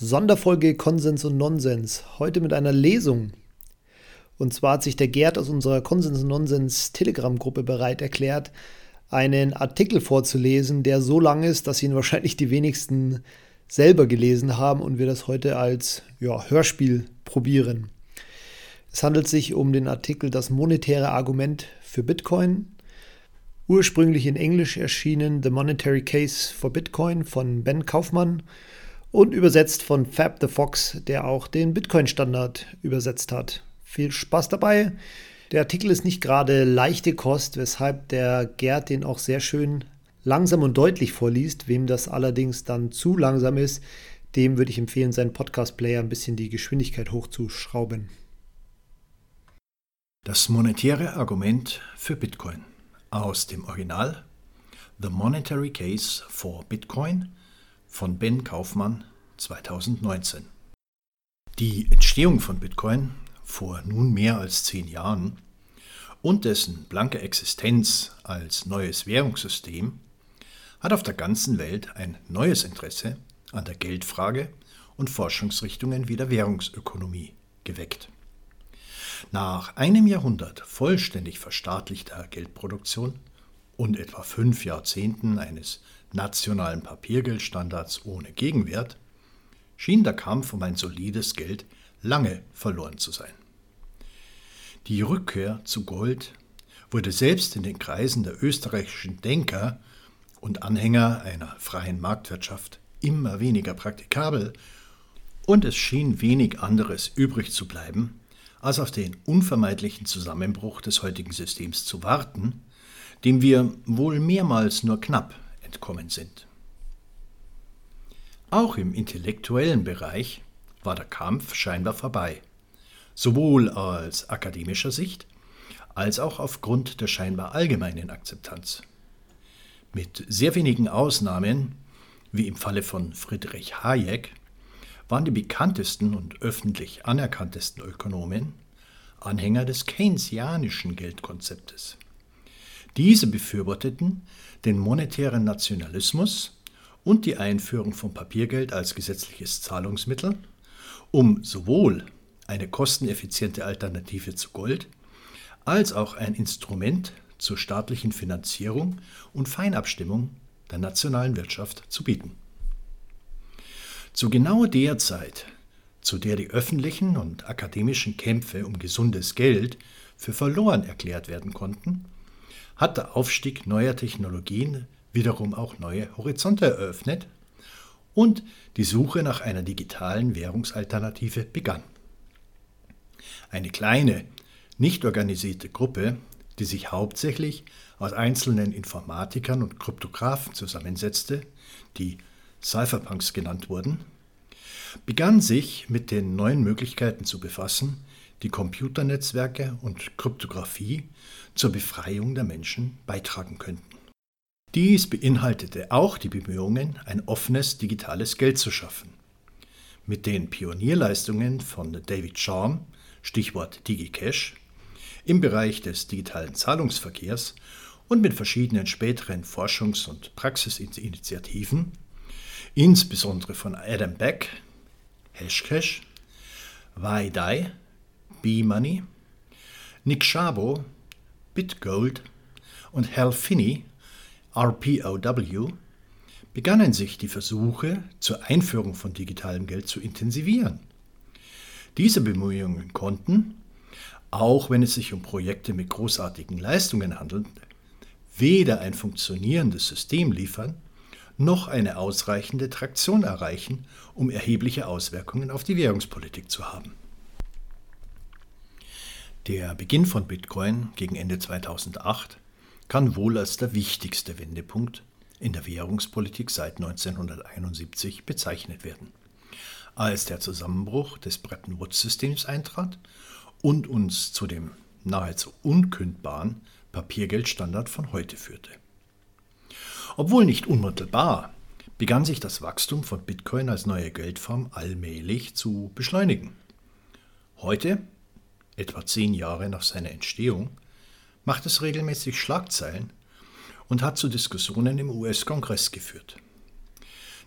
Sonderfolge Konsens und Nonsens. Heute mit einer Lesung. Und zwar hat sich der Gerd aus unserer Konsens und Nonsens Telegram-Gruppe bereit erklärt, einen Artikel vorzulesen, der so lang ist, dass ihn wahrscheinlich die wenigsten selber gelesen haben und wir das heute als ja, Hörspiel probieren. Es handelt sich um den Artikel Das monetäre Argument für Bitcoin. Ursprünglich in Englisch erschienen The Monetary Case for Bitcoin von Ben Kaufmann und übersetzt von Fab the Fox, der auch den Bitcoin-Standard übersetzt hat. Viel Spaß dabei. Der Artikel ist nicht gerade leichte Kost, weshalb der Gerd den auch sehr schön langsam und deutlich vorliest. Wem das allerdings dann zu langsam ist, dem würde ich empfehlen, seinen Podcast-Player ein bisschen die Geschwindigkeit hochzuschrauben. Das monetäre Argument für Bitcoin aus dem Original The Monetary Case for Bitcoin von Ben Kaufmann 2019. Die Entstehung von Bitcoin vor nun mehr als zehn Jahren und dessen blanke Existenz als neues Währungssystem hat auf der ganzen Welt ein neues Interesse an der Geldfrage und Forschungsrichtungen wie der Währungsökonomie geweckt. Nach einem Jahrhundert vollständig verstaatlichter Geldproduktion und etwa fünf Jahrzehnten eines nationalen Papiergeldstandards ohne Gegenwert, schien der Kampf um ein solides Geld lange verloren zu sein. Die Rückkehr zu Gold wurde selbst in den Kreisen der österreichischen Denker und Anhänger einer freien Marktwirtschaft immer weniger praktikabel, und es schien wenig anderes übrig zu bleiben, als auf den unvermeidlichen Zusammenbruch des heutigen Systems zu warten, dem wir wohl mehrmals nur knapp entkommen sind. Auch im intellektuellen Bereich war der Kampf scheinbar vorbei, sowohl aus akademischer Sicht als auch aufgrund der scheinbar allgemeinen Akzeptanz. Mit sehr wenigen Ausnahmen, wie im Falle von Friedrich Hayek, waren die bekanntesten und öffentlich anerkanntesten Ökonomen Anhänger des keynesianischen Geldkonzeptes. Diese befürworteten den monetären Nationalismus und die Einführung von Papiergeld als gesetzliches Zahlungsmittel, um sowohl eine kosteneffiziente Alternative zu Gold als auch ein Instrument zur staatlichen Finanzierung und Feinabstimmung der nationalen Wirtschaft zu bieten. Zu genau der Zeit, zu der die öffentlichen und akademischen Kämpfe um gesundes Geld für verloren erklärt werden konnten, hat der Aufstieg neuer Technologien wiederum auch neue Horizonte eröffnet und die Suche nach einer digitalen Währungsalternative begann. Eine kleine, nicht organisierte Gruppe, die sich hauptsächlich aus einzelnen Informatikern und Kryptografen zusammensetzte, die Cypherpunks genannt wurden, begann sich mit den neuen Möglichkeiten zu befassen, die Computernetzwerke und Kryptographie zur Befreiung der Menschen beitragen könnten. Dies beinhaltete auch die Bemühungen, ein offenes digitales Geld zu schaffen. Mit den Pionierleistungen von David Chaum, Stichwort DigiCash, im Bereich des digitalen Zahlungsverkehrs und mit verschiedenen späteren Forschungs- und Praxisinitiativen, insbesondere von Adam Beck, Hashcash, Vaidai, B-Money, Nick Szabo, BitGold und Hal Finney, RPOW, begannen sich die Versuche zur Einführung von digitalem Geld zu intensivieren. Diese Bemühungen konnten, auch wenn es sich um Projekte mit großartigen Leistungen handelt, weder ein funktionierendes System liefern, noch eine ausreichende Traktion erreichen, um erhebliche Auswirkungen auf die Währungspolitik zu haben. Der Beginn von Bitcoin gegen Ende 2008 kann wohl als der wichtigste Wendepunkt in der Währungspolitik seit 1971 bezeichnet werden, als der Zusammenbruch des Bretton Woods-Systems eintrat und uns zu dem nahezu unkündbaren Papiergeldstandard von heute führte. Obwohl nicht unmittelbar, begann sich das Wachstum von Bitcoin als neue Geldform allmählich zu beschleunigen. Heute etwa zehn Jahre nach seiner Entstehung, macht es regelmäßig Schlagzeilen und hat zu Diskussionen im US-Kongress geführt.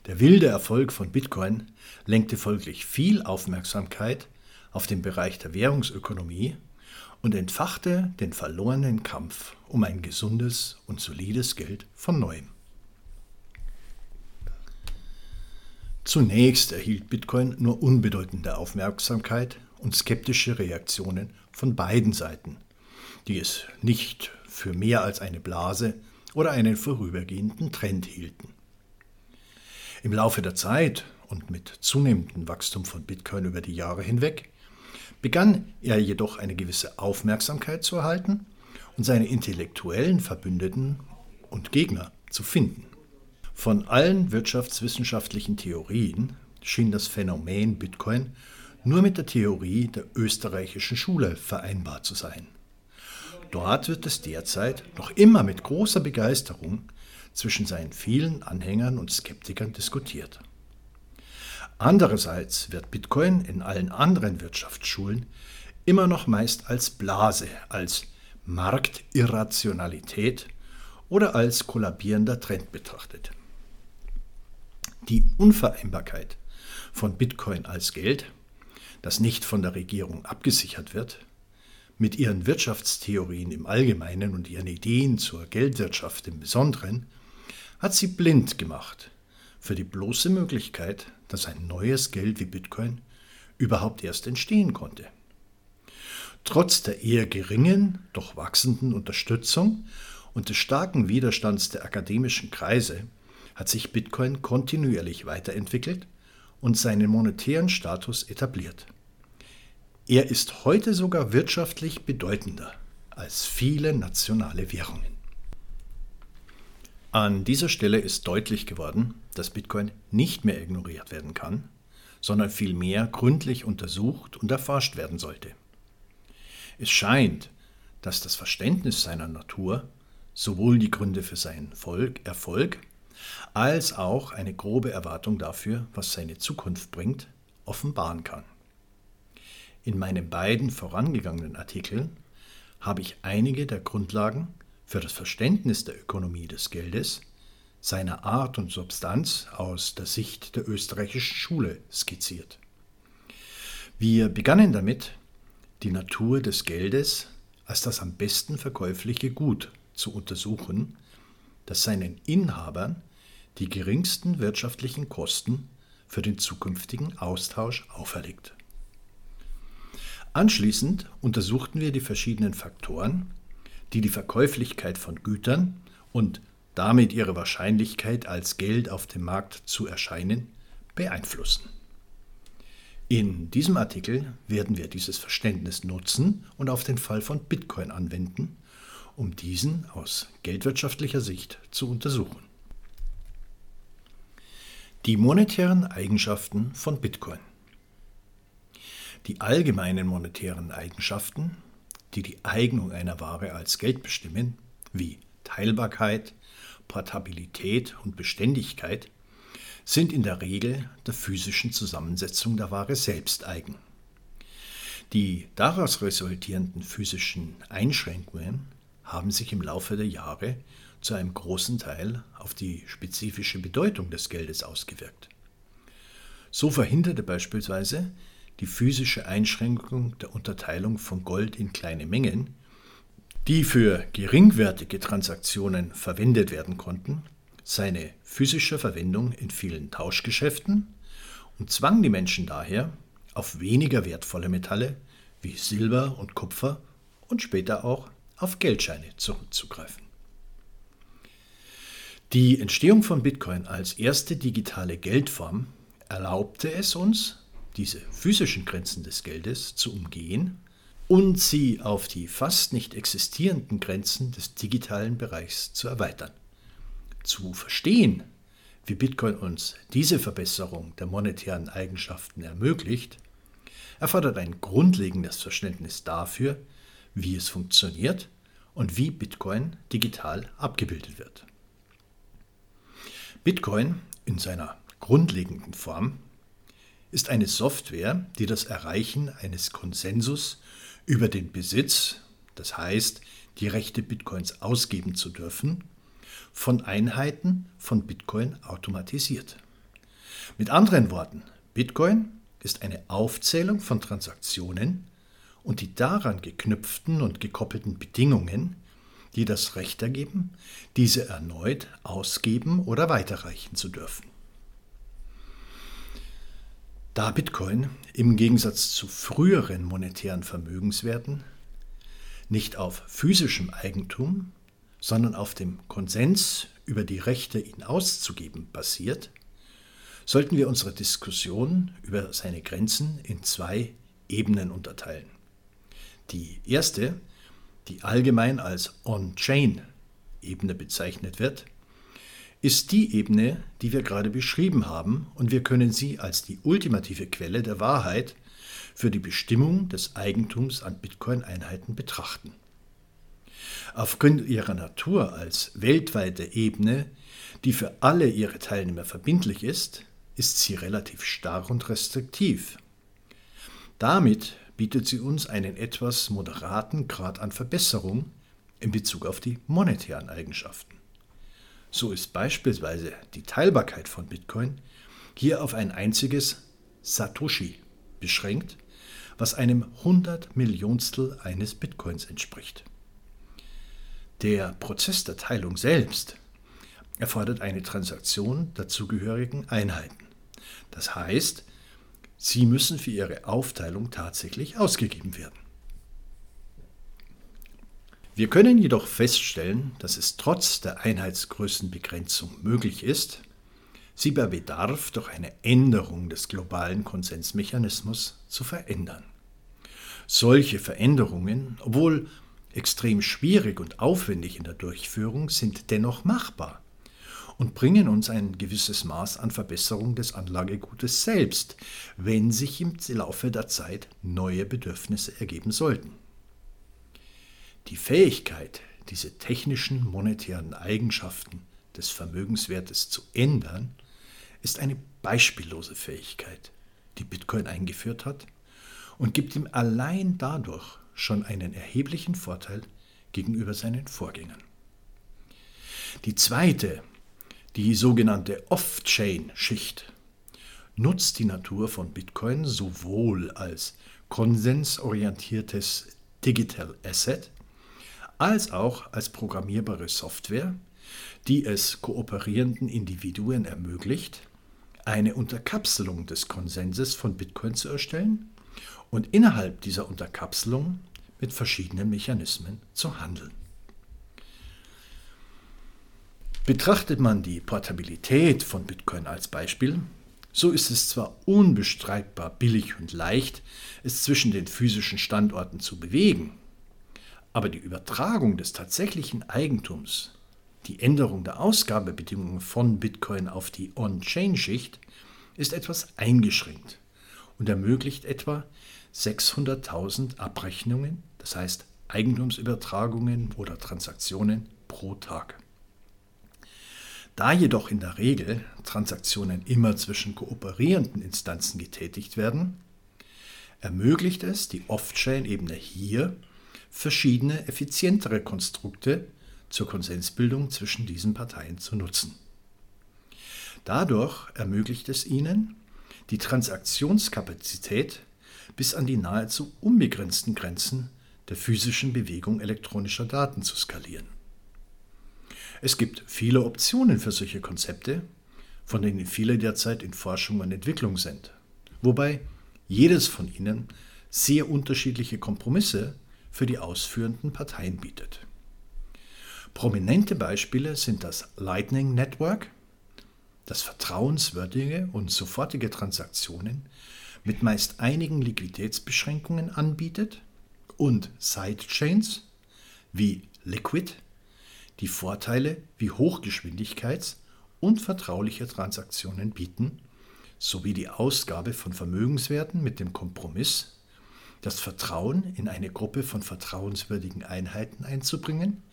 Der wilde Erfolg von Bitcoin lenkte folglich viel Aufmerksamkeit auf den Bereich der Währungsökonomie und entfachte den verlorenen Kampf um ein gesundes und solides Geld von neuem. Zunächst erhielt Bitcoin nur unbedeutende Aufmerksamkeit und skeptische Reaktionen von beiden Seiten, die es nicht für mehr als eine Blase oder einen vorübergehenden Trend hielten. Im Laufe der Zeit und mit zunehmendem Wachstum von Bitcoin über die Jahre hinweg begann er jedoch eine gewisse Aufmerksamkeit zu erhalten und seine intellektuellen Verbündeten und Gegner zu finden. Von allen wirtschaftswissenschaftlichen Theorien schien das Phänomen Bitcoin nur mit der Theorie der österreichischen Schule vereinbar zu sein. Dort wird es derzeit noch immer mit großer Begeisterung zwischen seinen vielen Anhängern und Skeptikern diskutiert. Andererseits wird Bitcoin in allen anderen Wirtschaftsschulen immer noch meist als Blase, als Marktirrationalität oder als kollabierender Trend betrachtet. Die Unvereinbarkeit von Bitcoin als Geld, das nicht von der Regierung abgesichert wird, mit ihren Wirtschaftstheorien im Allgemeinen und ihren Ideen zur Geldwirtschaft im Besonderen, hat sie blind gemacht für die bloße Möglichkeit, dass ein neues Geld wie Bitcoin überhaupt erst entstehen konnte. Trotz der eher geringen, doch wachsenden Unterstützung und des starken Widerstands der akademischen Kreise hat sich Bitcoin kontinuierlich weiterentwickelt und seinen monetären Status etabliert. Er ist heute sogar wirtschaftlich bedeutender als viele nationale Währungen. An dieser Stelle ist deutlich geworden, dass Bitcoin nicht mehr ignoriert werden kann, sondern vielmehr gründlich untersucht und erforscht werden sollte. Es scheint, dass das Verständnis seiner Natur sowohl die Gründe für seinen Erfolg als auch eine grobe Erwartung dafür, was seine Zukunft bringt, offenbaren kann. In meinen beiden vorangegangenen Artikeln habe ich einige der Grundlagen für das Verständnis der Ökonomie des Geldes, seiner Art und Substanz aus der Sicht der österreichischen Schule skizziert. Wir begannen damit, die Natur des Geldes als das am besten verkäufliche Gut zu untersuchen, das seinen Inhabern die geringsten wirtschaftlichen Kosten für den zukünftigen Austausch auferlegt. Anschließend untersuchten wir die verschiedenen Faktoren, die die Verkäuflichkeit von Gütern und damit ihre Wahrscheinlichkeit als Geld auf dem Markt zu erscheinen beeinflussen. In diesem Artikel werden wir dieses Verständnis nutzen und auf den Fall von Bitcoin anwenden, um diesen aus geldwirtschaftlicher Sicht zu untersuchen. Die monetären Eigenschaften von Bitcoin. Die allgemeinen monetären Eigenschaften die die Eignung einer Ware als Geld bestimmen, wie Teilbarkeit, Portabilität und Beständigkeit, sind in der Regel der physischen Zusammensetzung der Ware selbst eigen. Die daraus resultierenden physischen Einschränkungen haben sich im Laufe der Jahre zu einem großen Teil auf die spezifische Bedeutung des Geldes ausgewirkt. So verhinderte beispielsweise die physische Einschränkung der Unterteilung von Gold in kleine Mengen, die für geringwertige Transaktionen verwendet werden konnten, seine physische Verwendung in vielen Tauschgeschäften und zwang die Menschen daher, auf weniger wertvolle Metalle wie Silber und Kupfer und später auch auf Geldscheine zurückzugreifen. Die Entstehung von Bitcoin als erste digitale Geldform erlaubte es uns, diese physischen Grenzen des Geldes zu umgehen und sie auf die fast nicht existierenden Grenzen des digitalen Bereichs zu erweitern. Zu verstehen, wie Bitcoin uns diese Verbesserung der monetären Eigenschaften ermöglicht, erfordert ein grundlegendes Verständnis dafür, wie es funktioniert und wie Bitcoin digital abgebildet wird. Bitcoin in seiner grundlegenden Form ist eine Software, die das Erreichen eines Konsensus über den Besitz, das heißt die Rechte Bitcoins ausgeben zu dürfen, von Einheiten von Bitcoin automatisiert. Mit anderen Worten, Bitcoin ist eine Aufzählung von Transaktionen und die daran geknüpften und gekoppelten Bedingungen, die das Recht ergeben, diese erneut ausgeben oder weiterreichen zu dürfen. Da Bitcoin im Gegensatz zu früheren monetären Vermögenswerten nicht auf physischem Eigentum, sondern auf dem Konsens über die Rechte, ihn auszugeben, basiert, sollten wir unsere Diskussion über seine Grenzen in zwei Ebenen unterteilen. Die erste, die allgemein als On-Chain-Ebene bezeichnet wird, ist die Ebene, die wir gerade beschrieben haben, und wir können sie als die ultimative Quelle der Wahrheit für die Bestimmung des Eigentums an Bitcoin-Einheiten betrachten. Aufgrund ihrer Natur als weltweite Ebene, die für alle ihre Teilnehmer verbindlich ist, ist sie relativ starr und restriktiv. Damit bietet sie uns einen etwas moderaten Grad an Verbesserung in Bezug auf die monetären Eigenschaften. So ist beispielsweise die Teilbarkeit von Bitcoin hier auf ein einziges Satoshi beschränkt, was einem 100 Millionstel eines Bitcoins entspricht. Der Prozess der Teilung selbst erfordert eine Transaktion dazugehörigen Einheiten. Das heißt, sie müssen für ihre Aufteilung tatsächlich ausgegeben werden. Wir können jedoch feststellen, dass es trotz der Einheitsgrößenbegrenzung möglich ist, sie bei Bedarf durch eine Änderung des globalen Konsensmechanismus zu verändern. Solche Veränderungen, obwohl extrem schwierig und aufwendig in der Durchführung, sind dennoch machbar und bringen uns ein gewisses Maß an Verbesserung des Anlagegutes selbst, wenn sich im Laufe der Zeit neue Bedürfnisse ergeben sollten. Die Fähigkeit, diese technischen monetären Eigenschaften des Vermögenswertes zu ändern, ist eine beispiellose Fähigkeit, die Bitcoin eingeführt hat und gibt ihm allein dadurch schon einen erheblichen Vorteil gegenüber seinen Vorgängern. Die zweite, die sogenannte Off-Chain-Schicht, nutzt die Natur von Bitcoin sowohl als konsensorientiertes Digital Asset als auch als programmierbare Software, die es kooperierenden Individuen ermöglicht, eine Unterkapselung des Konsenses von Bitcoin zu erstellen und innerhalb dieser Unterkapselung mit verschiedenen Mechanismen zu handeln. Betrachtet man die Portabilität von Bitcoin als Beispiel, so ist es zwar unbestreitbar billig und leicht, es zwischen den physischen Standorten zu bewegen, aber die Übertragung des tatsächlichen Eigentums, die Änderung der Ausgabebedingungen von Bitcoin auf die On-Chain-Schicht ist etwas eingeschränkt und ermöglicht etwa 600.000 Abrechnungen, das heißt Eigentumsübertragungen oder Transaktionen pro Tag. Da jedoch in der Regel Transaktionen immer zwischen kooperierenden Instanzen getätigt werden, ermöglicht es die Off-Chain-Ebene hier, verschiedene effizientere Konstrukte zur Konsensbildung zwischen diesen Parteien zu nutzen. Dadurch ermöglicht es ihnen, die Transaktionskapazität bis an die nahezu unbegrenzten Grenzen der physischen Bewegung elektronischer Daten zu skalieren. Es gibt viele Optionen für solche Konzepte, von denen viele derzeit in Forschung und Entwicklung sind, wobei jedes von ihnen sehr unterschiedliche Kompromisse für die ausführenden Parteien bietet. Prominente Beispiele sind das Lightning Network, das vertrauenswürdige und sofortige Transaktionen mit meist einigen Liquiditätsbeschränkungen anbietet, und Sidechains wie Liquid, die Vorteile wie Hochgeschwindigkeits- und vertrauliche Transaktionen bieten, sowie die Ausgabe von Vermögenswerten mit dem Kompromiss, das Vertrauen in eine Gruppe von vertrauenswürdigen Einheiten einzubringen,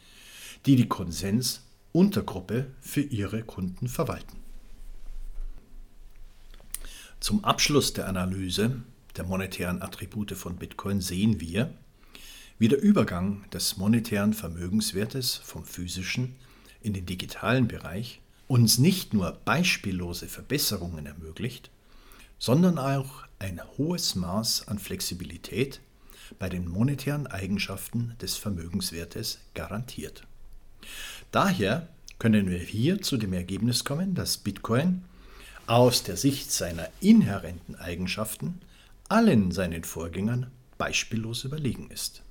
die die Konsens-Untergruppe für ihre Kunden verwalten. Zum Abschluss der Analyse der monetären Attribute von Bitcoin sehen wir, wie der Übergang des monetären Vermögenswertes vom physischen in den digitalen Bereich uns nicht nur beispiellose Verbesserungen ermöglicht, sondern auch ein hohes Maß an Flexibilität bei den monetären Eigenschaften des Vermögenswertes garantiert. Daher können wir hier zu dem Ergebnis kommen, dass Bitcoin aus der Sicht seiner inhärenten Eigenschaften allen seinen Vorgängern beispiellos überlegen ist.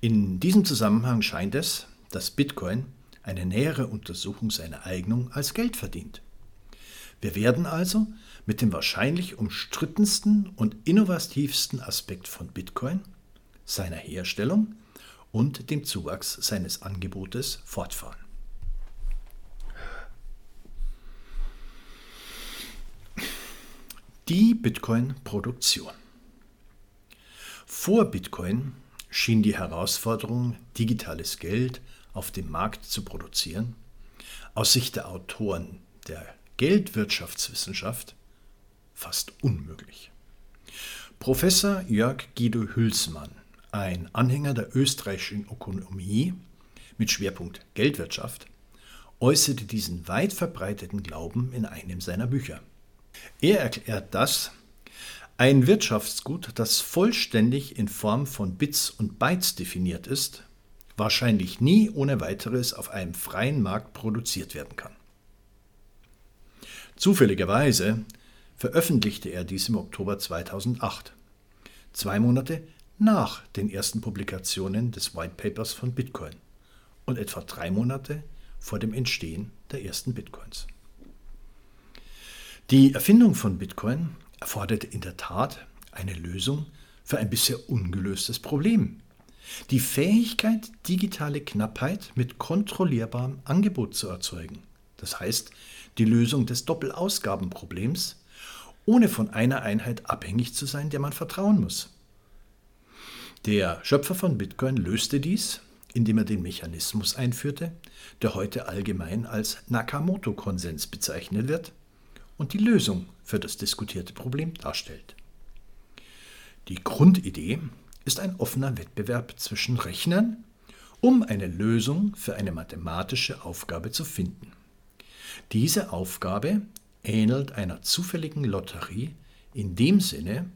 In diesem Zusammenhang scheint es, dass Bitcoin eine nähere Untersuchung seiner Eignung als Geld verdient. Wir werden also mit dem wahrscheinlich umstrittensten und innovativsten Aspekt von Bitcoin, seiner Herstellung und dem Zuwachs seines Angebotes fortfahren. Die Bitcoin-Produktion. Vor Bitcoin schien die Herausforderung, digitales Geld auf dem Markt zu produzieren, aus Sicht der Autoren der Geldwirtschaftswissenschaft fast unmöglich. Professor Jörg Guido Hülsmann, ein Anhänger der österreichischen Ökonomie mit Schwerpunkt Geldwirtschaft, äußerte diesen weit verbreiteten Glauben in einem seiner Bücher. Er erklärt das, ein Wirtschaftsgut, das vollständig in Form von Bits und Bytes definiert ist, wahrscheinlich nie ohne weiteres auf einem freien Markt produziert werden kann. Zufälligerweise veröffentlichte er dies im Oktober 2008, zwei Monate nach den ersten Publikationen des White Papers von Bitcoin und etwa drei Monate vor dem Entstehen der ersten Bitcoins. Die Erfindung von Bitcoin erfordert in der Tat eine Lösung für ein bisher ungelöstes Problem. Die Fähigkeit, digitale Knappheit mit kontrollierbarem Angebot zu erzeugen. Das heißt, die Lösung des Doppelausgabenproblems, ohne von einer Einheit abhängig zu sein, der man vertrauen muss. Der Schöpfer von Bitcoin löste dies, indem er den Mechanismus einführte, der heute allgemein als Nakamoto-Konsens bezeichnet wird und die Lösung für das diskutierte Problem darstellt. Die Grundidee ist ein offener Wettbewerb zwischen Rechnern, um eine Lösung für eine mathematische Aufgabe zu finden. Diese Aufgabe ähnelt einer zufälligen Lotterie in dem Sinne,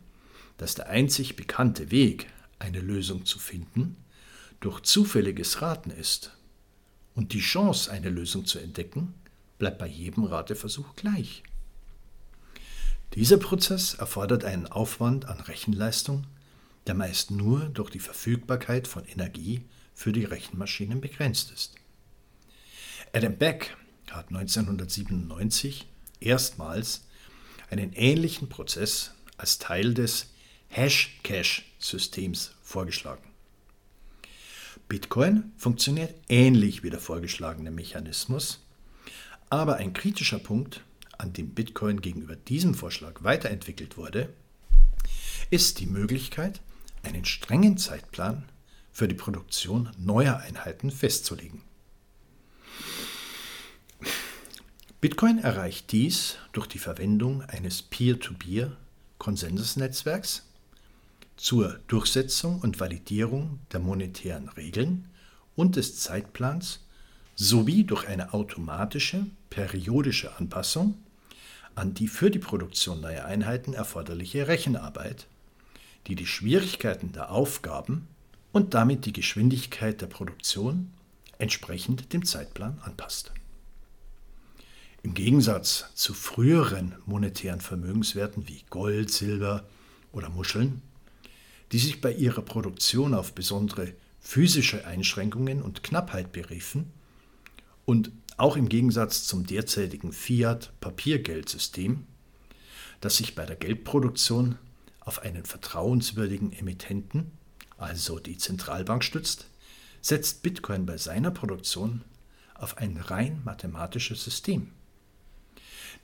dass der einzig bekannte Weg, eine Lösung zu finden, durch zufälliges Raten ist. Und die Chance, eine Lösung zu entdecken, bleibt bei jedem Rateversuch gleich. Dieser Prozess erfordert einen Aufwand an Rechenleistung, der meist nur durch die Verfügbarkeit von Energie für die Rechenmaschinen begrenzt ist. Adam Beck hat 1997 erstmals einen ähnlichen Prozess als Teil des Hash-Cache-Systems vorgeschlagen. Bitcoin funktioniert ähnlich wie der vorgeschlagene Mechanismus, aber ein kritischer Punkt an dem Bitcoin gegenüber diesem Vorschlag weiterentwickelt wurde, ist die Möglichkeit, einen strengen Zeitplan für die Produktion neuer Einheiten festzulegen. Bitcoin erreicht dies durch die Verwendung eines Peer-to-Peer-Konsensusnetzwerks zur Durchsetzung und Validierung der monetären Regeln und des Zeitplans sowie durch eine automatische periodische Anpassung an die für die Produktion neuer Einheiten erforderliche Rechenarbeit, die die Schwierigkeiten der Aufgaben und damit die Geschwindigkeit der Produktion entsprechend dem Zeitplan anpasst. Im Gegensatz zu früheren monetären Vermögenswerten wie Gold, Silber oder Muscheln, die sich bei ihrer Produktion auf besondere physische Einschränkungen und Knappheit beriefen und auch im Gegensatz zum derzeitigen Fiat-Papiergeldsystem, das sich bei der Geldproduktion auf einen vertrauenswürdigen Emittenten, also die Zentralbank, stützt, setzt Bitcoin bei seiner Produktion auf ein rein mathematisches System.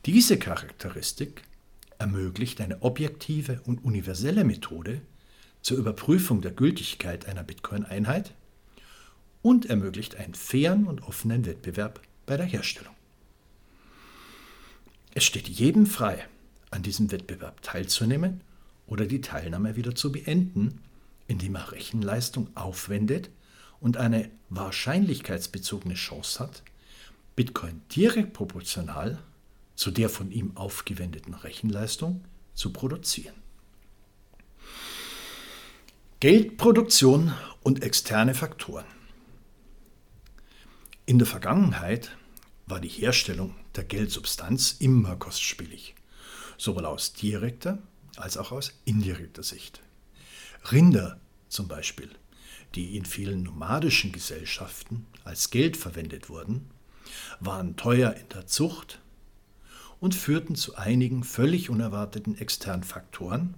Diese Charakteristik ermöglicht eine objektive und universelle Methode zur Überprüfung der Gültigkeit einer Bitcoin-Einheit und ermöglicht einen fairen und offenen Wettbewerb bei der Herstellung. Es steht jedem frei, an diesem Wettbewerb teilzunehmen oder die Teilnahme wieder zu beenden, indem er Rechenleistung aufwendet und eine wahrscheinlichkeitsbezogene Chance hat, Bitcoin direkt proportional zu der von ihm aufgewendeten Rechenleistung zu produzieren. Geldproduktion und externe Faktoren. In der Vergangenheit war die Herstellung der Geldsubstanz immer kostspielig, sowohl aus direkter als auch aus indirekter Sicht. Rinder zum Beispiel, die in vielen nomadischen Gesellschaften als Geld verwendet wurden, waren teuer in der Zucht und führten zu einigen völlig unerwarteten externen Faktoren,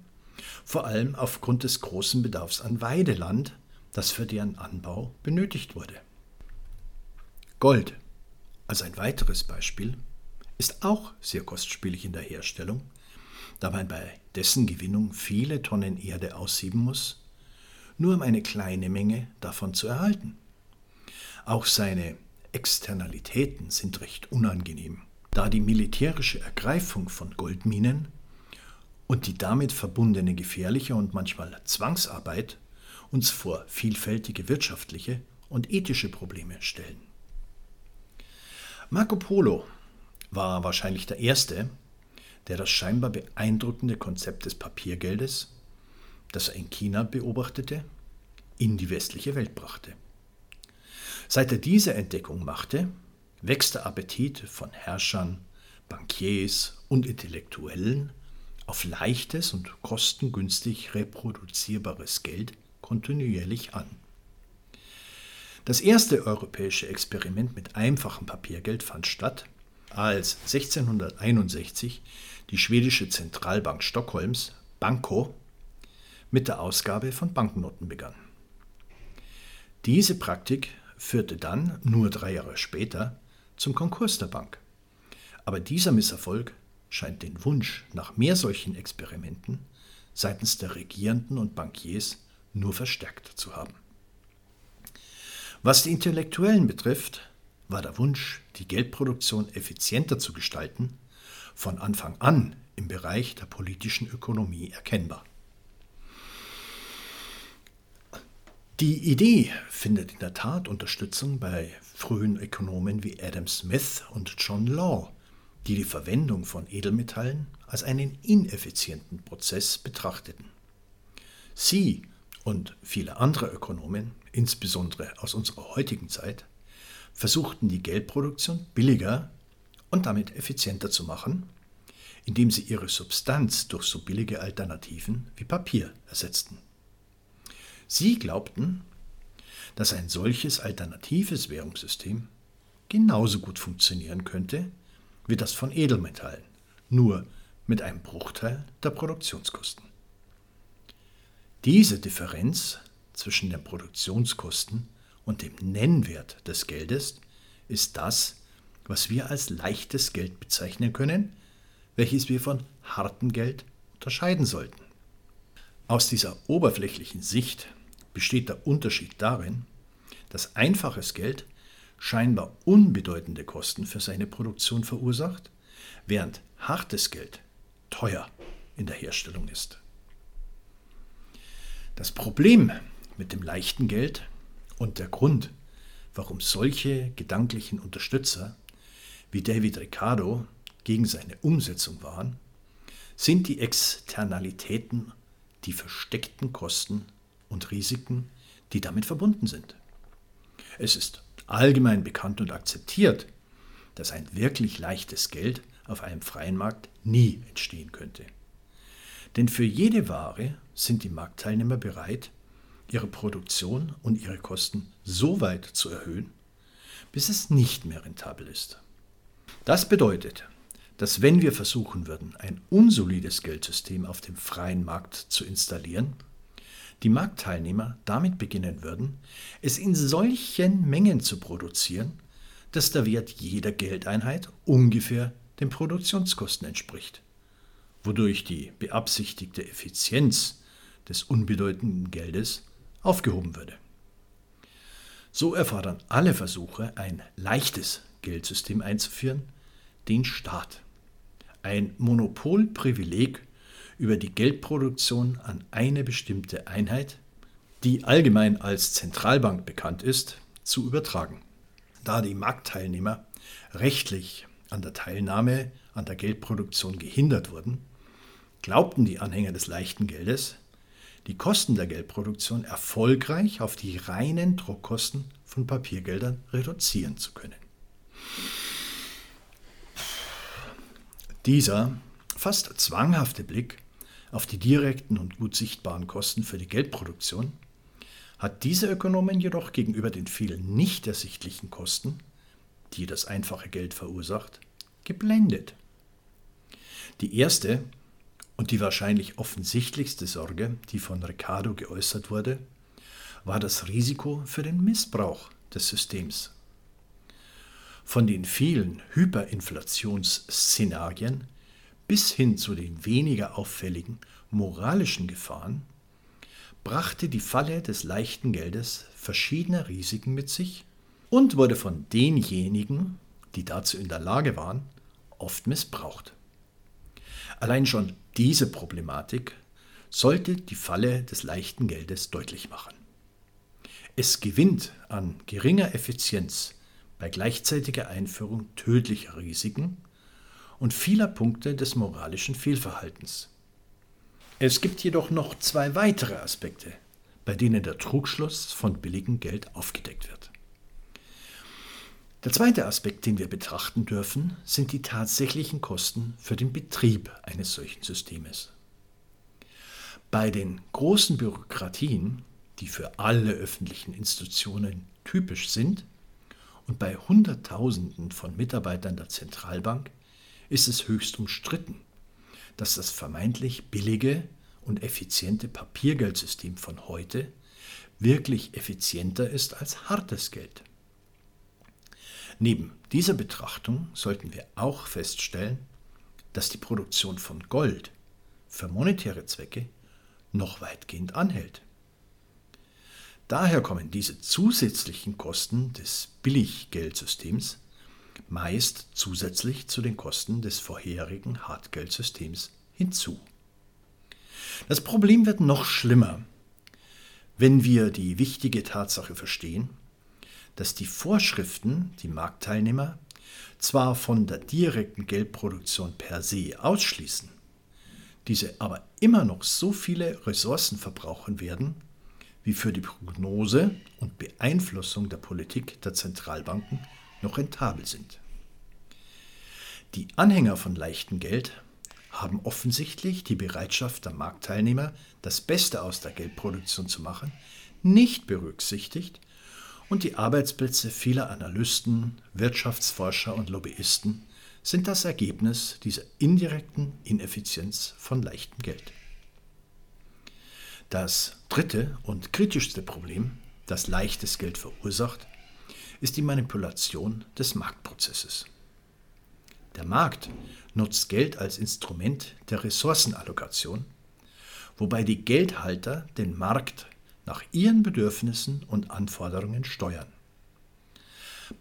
vor allem aufgrund des großen Bedarfs an Weideland, das für deren Anbau benötigt wurde. Gold, als ein weiteres Beispiel, ist auch sehr kostspielig in der Herstellung, da man bei dessen Gewinnung viele Tonnen Erde aussieben muss, nur um eine kleine Menge davon zu erhalten. Auch seine Externalitäten sind recht unangenehm, da die militärische Ergreifung von Goldminen und die damit verbundene gefährliche und manchmal Zwangsarbeit uns vor vielfältige wirtschaftliche und ethische Probleme stellen. Marco Polo war wahrscheinlich der Erste, der das scheinbar beeindruckende Konzept des Papiergeldes, das er in China beobachtete, in die westliche Welt brachte. Seit er diese Entdeckung machte, wächst der Appetit von Herrschern, Bankiers und Intellektuellen auf leichtes und kostengünstig reproduzierbares Geld kontinuierlich an. Das erste europäische Experiment mit einfachem Papiergeld fand statt, als 1661 die schwedische Zentralbank Stockholms, Banco, mit der Ausgabe von Banknoten begann. Diese Praktik führte dann, nur drei Jahre später, zum Konkurs der Bank. Aber dieser Misserfolg scheint den Wunsch nach mehr solchen Experimenten seitens der Regierenden und Bankiers nur verstärkt zu haben. Was die Intellektuellen betrifft, war der Wunsch, die Geldproduktion effizienter zu gestalten, von Anfang an im Bereich der politischen Ökonomie erkennbar. Die Idee findet in der Tat Unterstützung bei frühen Ökonomen wie Adam Smith und John Law, die die Verwendung von Edelmetallen als einen ineffizienten Prozess betrachteten. Sie und viele andere Ökonomen, insbesondere aus unserer heutigen Zeit, versuchten die Geldproduktion billiger und damit effizienter zu machen, indem sie ihre Substanz durch so billige Alternativen wie Papier ersetzten. Sie glaubten, dass ein solches alternatives Währungssystem genauso gut funktionieren könnte wie das von Edelmetallen, nur mit einem Bruchteil der Produktionskosten. Diese Differenz zwischen den Produktionskosten und dem Nennwert des Geldes ist das, was wir als leichtes Geld bezeichnen können, welches wir von hartem Geld unterscheiden sollten. Aus dieser oberflächlichen Sicht besteht der Unterschied darin, dass einfaches Geld scheinbar unbedeutende Kosten für seine Produktion verursacht, während hartes Geld teuer in der Herstellung ist. Das Problem mit dem leichten Geld und der Grund, warum solche gedanklichen Unterstützer wie David Ricardo gegen seine Umsetzung waren, sind die Externalitäten, die versteckten Kosten und Risiken, die damit verbunden sind. Es ist allgemein bekannt und akzeptiert, dass ein wirklich leichtes Geld auf einem freien Markt nie entstehen könnte. Denn für jede Ware sind die Marktteilnehmer bereit, ihre Produktion und ihre Kosten so weit zu erhöhen, bis es nicht mehr rentabel ist. Das bedeutet, dass wenn wir versuchen würden, ein unsolides Geldsystem auf dem freien Markt zu installieren, die Marktteilnehmer damit beginnen würden, es in solchen Mengen zu produzieren, dass der Wert jeder Geldeinheit ungefähr den Produktionskosten entspricht, wodurch die beabsichtigte Effizienz des unbedeutenden Geldes aufgehoben würde. So erfordern alle Versuche, ein leichtes Geldsystem einzuführen, den Staat. Ein Monopolprivileg über die Geldproduktion an eine bestimmte Einheit, die allgemein als Zentralbank bekannt ist, zu übertragen. Da die Marktteilnehmer rechtlich an der Teilnahme an der Geldproduktion gehindert wurden, glaubten die Anhänger des leichten Geldes, die Kosten der Geldproduktion erfolgreich auf die reinen Druckkosten von Papiergeldern reduzieren zu können. Dieser fast zwanghafte Blick auf die direkten und gut sichtbaren Kosten für die Geldproduktion hat diese Ökonomen jedoch gegenüber den vielen nicht ersichtlichen Kosten, die das einfache Geld verursacht, geblendet. Die erste und die wahrscheinlich offensichtlichste Sorge, die von Ricardo geäußert wurde, war das Risiko für den Missbrauch des Systems. Von den vielen Hyperinflationsszenarien bis hin zu den weniger auffälligen moralischen Gefahren brachte die Falle des leichten Geldes verschiedene Risiken mit sich und wurde von denjenigen, die dazu in der Lage waren, oft missbraucht. Allein schon diese Problematik sollte die Falle des leichten Geldes deutlich machen. Es gewinnt an geringer Effizienz bei gleichzeitiger Einführung tödlicher Risiken und vieler Punkte des moralischen Fehlverhaltens. Es gibt jedoch noch zwei weitere Aspekte, bei denen der Trugschluss von billigem Geld aufgedeckt wird. Der zweite Aspekt, den wir betrachten dürfen, sind die tatsächlichen Kosten für den Betrieb eines solchen Systems. Bei den großen Bürokratien, die für alle öffentlichen Institutionen typisch sind, und bei Hunderttausenden von Mitarbeitern der Zentralbank ist es höchst umstritten, dass das vermeintlich billige und effiziente Papiergeldsystem von heute wirklich effizienter ist als hartes Geld. Neben dieser Betrachtung sollten wir auch feststellen, dass die Produktion von Gold für monetäre Zwecke noch weitgehend anhält. Daher kommen diese zusätzlichen Kosten des Billiggeldsystems meist zusätzlich zu den Kosten des vorherigen Hartgeldsystems hinzu. Das Problem wird noch schlimmer, wenn wir die wichtige Tatsache verstehen, dass die Vorschriften die Marktteilnehmer zwar von der direkten Geldproduktion per se ausschließen, diese aber immer noch so viele Ressourcen verbrauchen werden, wie für die Prognose und Beeinflussung der Politik der Zentralbanken noch rentabel sind. Die Anhänger von leichtem Geld haben offensichtlich die Bereitschaft der Marktteilnehmer, das Beste aus der Geldproduktion zu machen, nicht berücksichtigt und die Arbeitsplätze vieler Analysten, Wirtschaftsforscher und Lobbyisten sind das Ergebnis dieser indirekten Ineffizienz von leichtem Geld. Das dritte und kritischste Problem, das leichtes Geld verursacht, ist die Manipulation des Marktprozesses. Der Markt nutzt Geld als Instrument der Ressourcenallokation, wobei die Geldhalter den Markt nach ihren Bedürfnissen und Anforderungen steuern.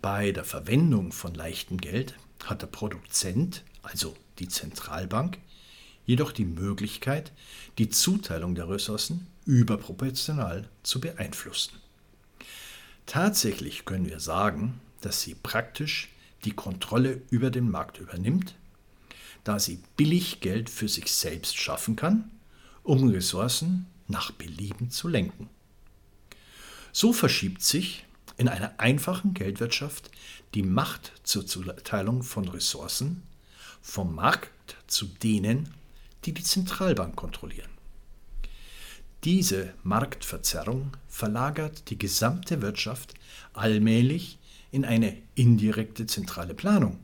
Bei der Verwendung von leichtem Geld hat der Produzent, also die Zentralbank, jedoch die Möglichkeit, die Zuteilung der Ressourcen überproportional zu beeinflussen. Tatsächlich können wir sagen, dass sie praktisch die Kontrolle über den Markt übernimmt, da sie billig Geld für sich selbst schaffen kann, um Ressourcen nach Belieben zu lenken. So verschiebt sich in einer einfachen Geldwirtschaft die Macht zur Zuteilung von Ressourcen vom Markt zu denen, die die Zentralbank kontrollieren. Diese Marktverzerrung verlagert die gesamte Wirtschaft allmählich in eine indirekte zentrale Planung.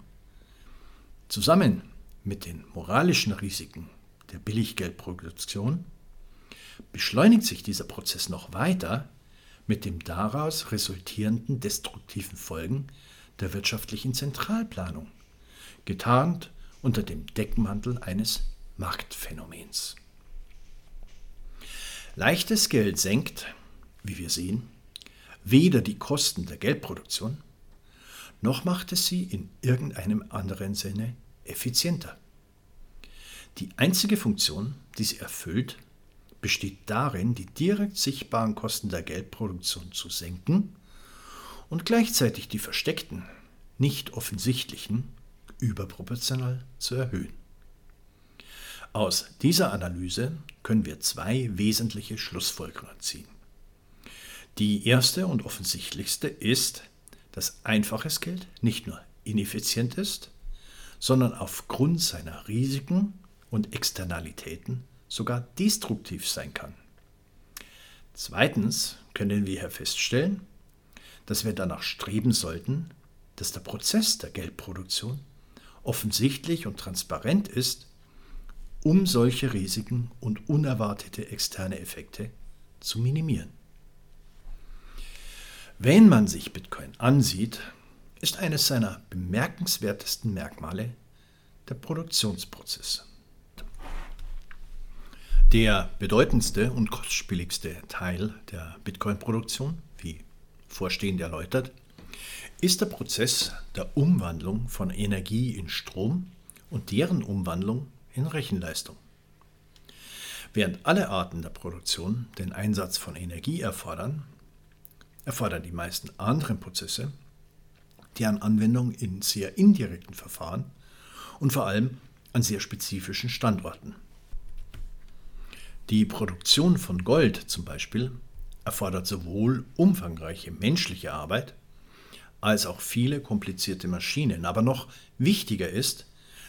Zusammen mit den moralischen Risiken der Billiggeldproduktion beschleunigt sich dieser Prozess noch weiter mit dem daraus resultierenden destruktiven Folgen der wirtschaftlichen Zentralplanung, getarnt unter dem Deckmantel eines Marktphänomens. Leichtes Geld senkt, wie wir sehen, weder die Kosten der Geldproduktion, noch macht es sie in irgendeinem anderen Sinne effizienter. Die einzige Funktion, die sie erfüllt, besteht darin, die direkt sichtbaren Kosten der Geldproduktion zu senken und gleichzeitig die versteckten, nicht offensichtlichen überproportional zu erhöhen. Aus dieser Analyse können wir zwei wesentliche Schlussfolgerungen ziehen. Die erste und offensichtlichste ist, dass einfaches Geld nicht nur ineffizient ist, sondern aufgrund seiner Risiken und Externalitäten sogar destruktiv sein kann. Zweitens können wir hier feststellen, dass wir danach streben sollten, dass der Prozess der Geldproduktion offensichtlich und transparent ist, um solche Risiken und unerwartete externe Effekte zu minimieren. Wenn man sich Bitcoin ansieht, ist eines seiner bemerkenswertesten Merkmale der Produktionsprozess. Der bedeutendste und kostspieligste Teil der Bitcoin-Produktion, wie vorstehend erläutert, ist der Prozess der Umwandlung von Energie in Strom und deren Umwandlung in Rechenleistung. Während alle Arten der Produktion den Einsatz von Energie erfordern, erfordern die meisten anderen Prozesse deren Anwendung in sehr indirekten Verfahren und vor allem an sehr spezifischen Standorten. Die Produktion von Gold zum Beispiel erfordert sowohl umfangreiche menschliche Arbeit als auch viele komplizierte Maschinen. Aber noch wichtiger ist,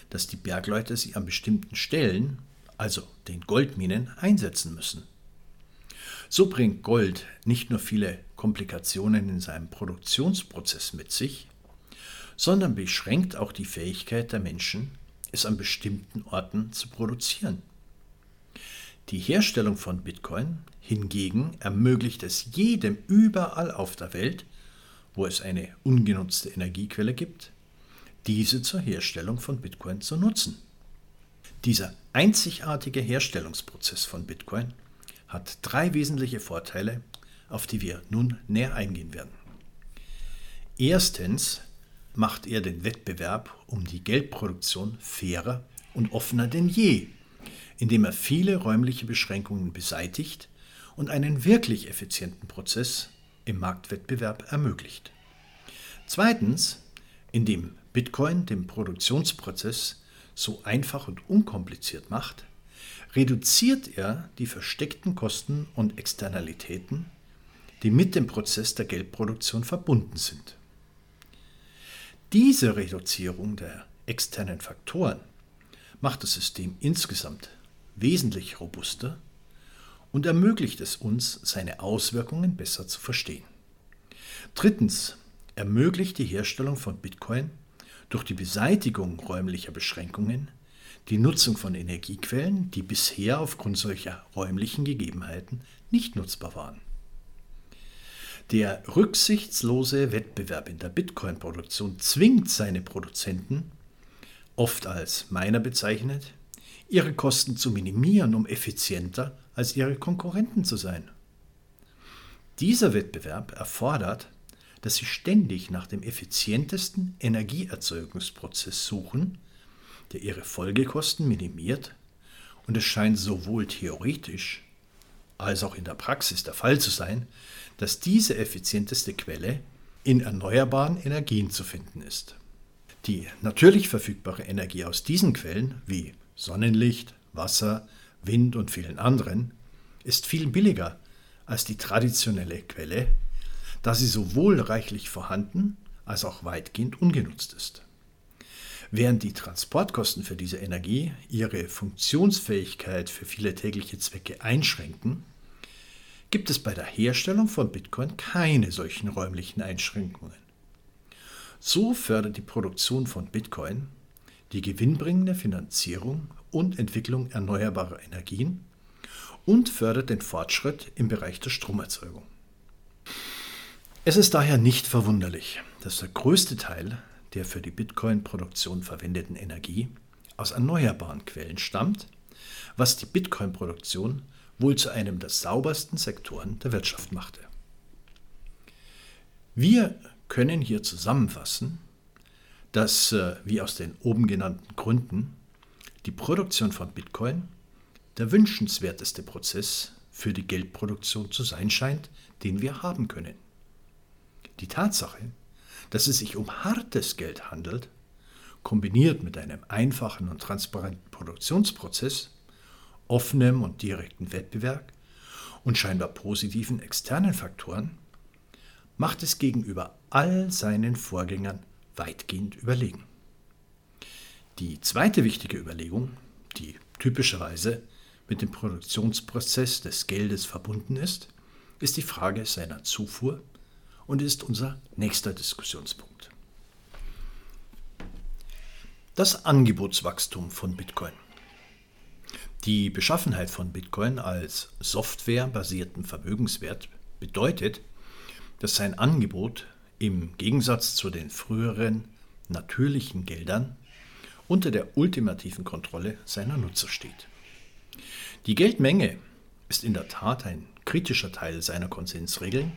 dass die Bergleute sie an bestimmten Stellen, also den Goldminen, einsetzen müssen. So bringt Gold nicht nur viele Komplikationen in seinem Produktionsprozess mit sich, sondern beschränkt auch die Fähigkeit der Menschen, es an bestimmten Orten zu produzieren. Die Herstellung von Bitcoin hingegen ermöglicht es jedem überall auf der Welt, wo es eine ungenutzte Energiequelle gibt, diese zur Herstellung von Bitcoin zu nutzen. Dieser einzigartige Herstellungsprozess von Bitcoin hat drei wesentliche Vorteile, auf die wir nun näher eingehen werden. Erstens macht er den Wettbewerb um die Geldproduktion fairer und offener denn je, indem er viele räumliche Beschränkungen beseitigt und einen wirklich effizienten Prozess im Marktwettbewerb ermöglicht. Zweitens, indem Bitcoin den Produktionsprozess so einfach und unkompliziert macht, reduziert er die versteckten Kosten und Externalitäten, die mit dem Prozess der Geldproduktion verbunden sind. Diese Reduzierung der externen Faktoren macht das System insgesamt wesentlich robuster und ermöglicht es uns, seine Auswirkungen besser zu verstehen. Drittens ermöglicht die Herstellung von Bitcoin durch die Beseitigung räumlicher Beschränkungen die Nutzung von Energiequellen, die bisher aufgrund solcher räumlichen Gegebenheiten nicht nutzbar waren. Der rücksichtslose Wettbewerb in der Bitcoin-Produktion zwingt seine Produzenten, oft als Miner bezeichnet, ihre Kosten zu minimieren, um effizienter als ihre Konkurrenten zu sein. Dieser Wettbewerb erfordert, dass sie ständig nach dem effizientesten Energieerzeugungsprozess suchen, der ihre Folgekosten minimiert, und es scheint sowohl theoretisch als auch in der Praxis der Fall zu sein, dass diese effizienteste Quelle in erneuerbaren Energien zu finden ist. Die natürlich verfügbare Energie aus diesen Quellen, wie Sonnenlicht, Wasser, Wind und vielen anderen, ist viel billiger als die traditionelle Quelle, da sie sowohl reichlich vorhanden als auch weitgehend ungenutzt ist. Während die Transportkosten für diese Energie ihre Funktionsfähigkeit für viele tägliche Zwecke einschränken, gibt es bei der Herstellung von Bitcoin keine solchen räumlichen Einschränkungen. So fördert die Produktion von Bitcoin die gewinnbringende Finanzierung und Entwicklung erneuerbarer Energien und fördert den Fortschritt im Bereich der Stromerzeugung. Es ist daher nicht verwunderlich, dass der größte Teil der für die Bitcoin-Produktion verwendeten Energie aus erneuerbaren Quellen stammt, was die Bitcoin-Produktion wohl zu einem der saubersten Sektoren der Wirtschaft machte. Wir können hier zusammenfassen, dass, äh, wie aus den oben genannten Gründen, die Produktion von Bitcoin der wünschenswerteste Prozess für die Geldproduktion zu sein scheint, den wir haben können. Die Tatsache, dass es sich um hartes Geld handelt, kombiniert mit einem einfachen und transparenten Produktionsprozess, offenem und direkten Wettbewerb und scheinbar positiven externen Faktoren, macht es gegenüber all seinen Vorgängern weitgehend überlegen. Die zweite wichtige Überlegung, die typischerweise mit dem Produktionsprozess des Geldes verbunden ist, ist die Frage seiner Zufuhr und ist unser nächster Diskussionspunkt. Das Angebotswachstum von Bitcoin. Die Beschaffenheit von Bitcoin als softwarebasierten Vermögenswert bedeutet, dass sein Angebot im Gegensatz zu den früheren natürlichen Geldern unter der ultimativen Kontrolle seiner Nutzer steht. Die Geldmenge ist in der Tat ein kritischer Teil seiner Konsensregeln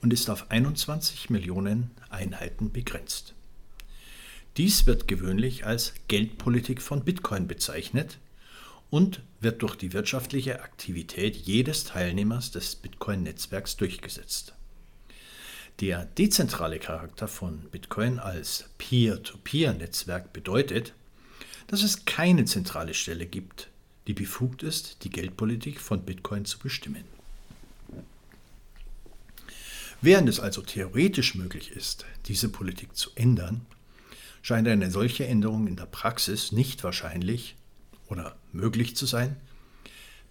und ist auf 21 Millionen Einheiten begrenzt. Dies wird gewöhnlich als Geldpolitik von Bitcoin bezeichnet und wird durch die wirtschaftliche Aktivität jedes Teilnehmers des Bitcoin-Netzwerks durchgesetzt. Der dezentrale Charakter von Bitcoin als Peer-to-Peer-Netzwerk bedeutet, dass es keine zentrale Stelle gibt, die befugt ist, die Geldpolitik von Bitcoin zu bestimmen. Während es also theoretisch möglich ist, diese Politik zu ändern, scheint eine solche Änderung in der Praxis nicht wahrscheinlich oder möglich zu sein.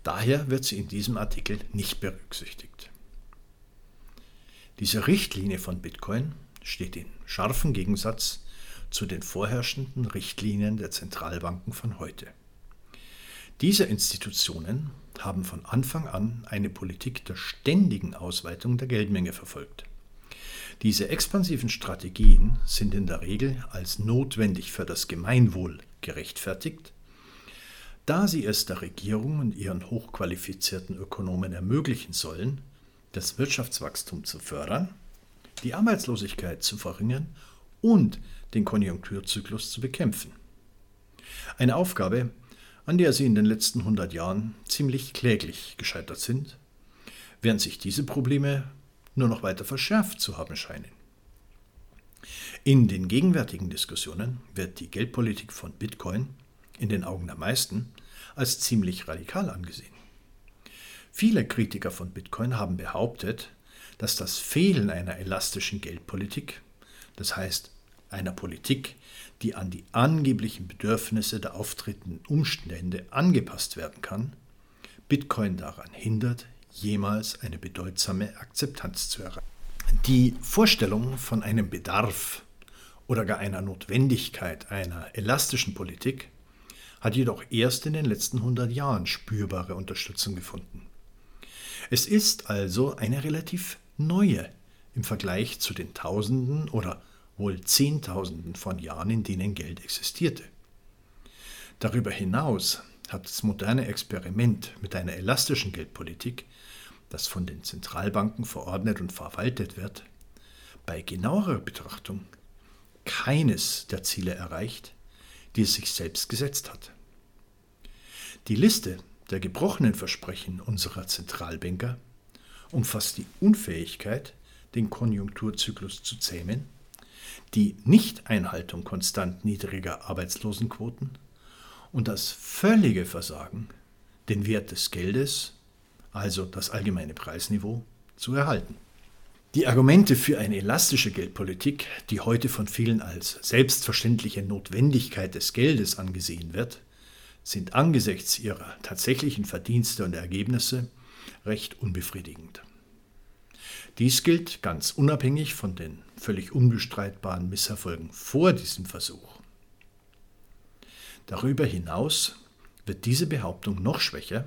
Daher wird sie in diesem Artikel nicht berücksichtigt. Diese Richtlinie von Bitcoin steht in scharfem Gegensatz zu den vorherrschenden Richtlinien der Zentralbanken von heute. Diese Institutionen haben von Anfang an eine Politik der ständigen Ausweitung der Geldmenge verfolgt. Diese expansiven Strategien sind in der Regel als notwendig für das Gemeinwohl gerechtfertigt, da sie es der Regierung und ihren hochqualifizierten Ökonomen ermöglichen sollen, das Wirtschaftswachstum zu fördern, die Arbeitslosigkeit zu verringern und den Konjunkturzyklus zu bekämpfen. Eine Aufgabe, an der sie in den letzten 100 Jahren ziemlich kläglich gescheitert sind, während sich diese Probleme nur noch weiter verschärft zu haben scheinen. In den gegenwärtigen Diskussionen wird die Geldpolitik von Bitcoin in den Augen der meisten als ziemlich radikal angesehen. Viele Kritiker von Bitcoin haben behauptet, dass das Fehlen einer elastischen Geldpolitik, das heißt einer Politik, die an die angeblichen Bedürfnisse der auftretenden Umstände angepasst werden kann, Bitcoin daran hindert, jemals eine bedeutsame Akzeptanz zu erreichen. Die Vorstellung von einem Bedarf oder gar einer Notwendigkeit einer elastischen Politik hat jedoch erst in den letzten 100 Jahren spürbare Unterstützung gefunden. Es ist also eine relativ neue im Vergleich zu den Tausenden oder wohl Zehntausenden von Jahren, in denen Geld existierte. Darüber hinaus hat das moderne Experiment mit einer elastischen Geldpolitik, das von den Zentralbanken verordnet und verwaltet wird, bei genauerer Betrachtung keines der Ziele erreicht, die es sich selbst gesetzt hat. Die Liste der gebrochenen Versprechen unserer Zentralbanker umfasst die Unfähigkeit, den Konjunkturzyklus zu zähmen, die Nichteinhaltung konstant niedriger Arbeitslosenquoten und das völlige Versagen, den Wert des Geldes, also das allgemeine Preisniveau, zu erhalten. Die Argumente für eine elastische Geldpolitik, die heute von vielen als selbstverständliche Notwendigkeit des Geldes angesehen wird, sind angesichts ihrer tatsächlichen Verdienste und Ergebnisse recht unbefriedigend. Dies gilt ganz unabhängig von den völlig unbestreitbaren Misserfolgen vor diesem Versuch. Darüber hinaus wird diese Behauptung noch schwächer,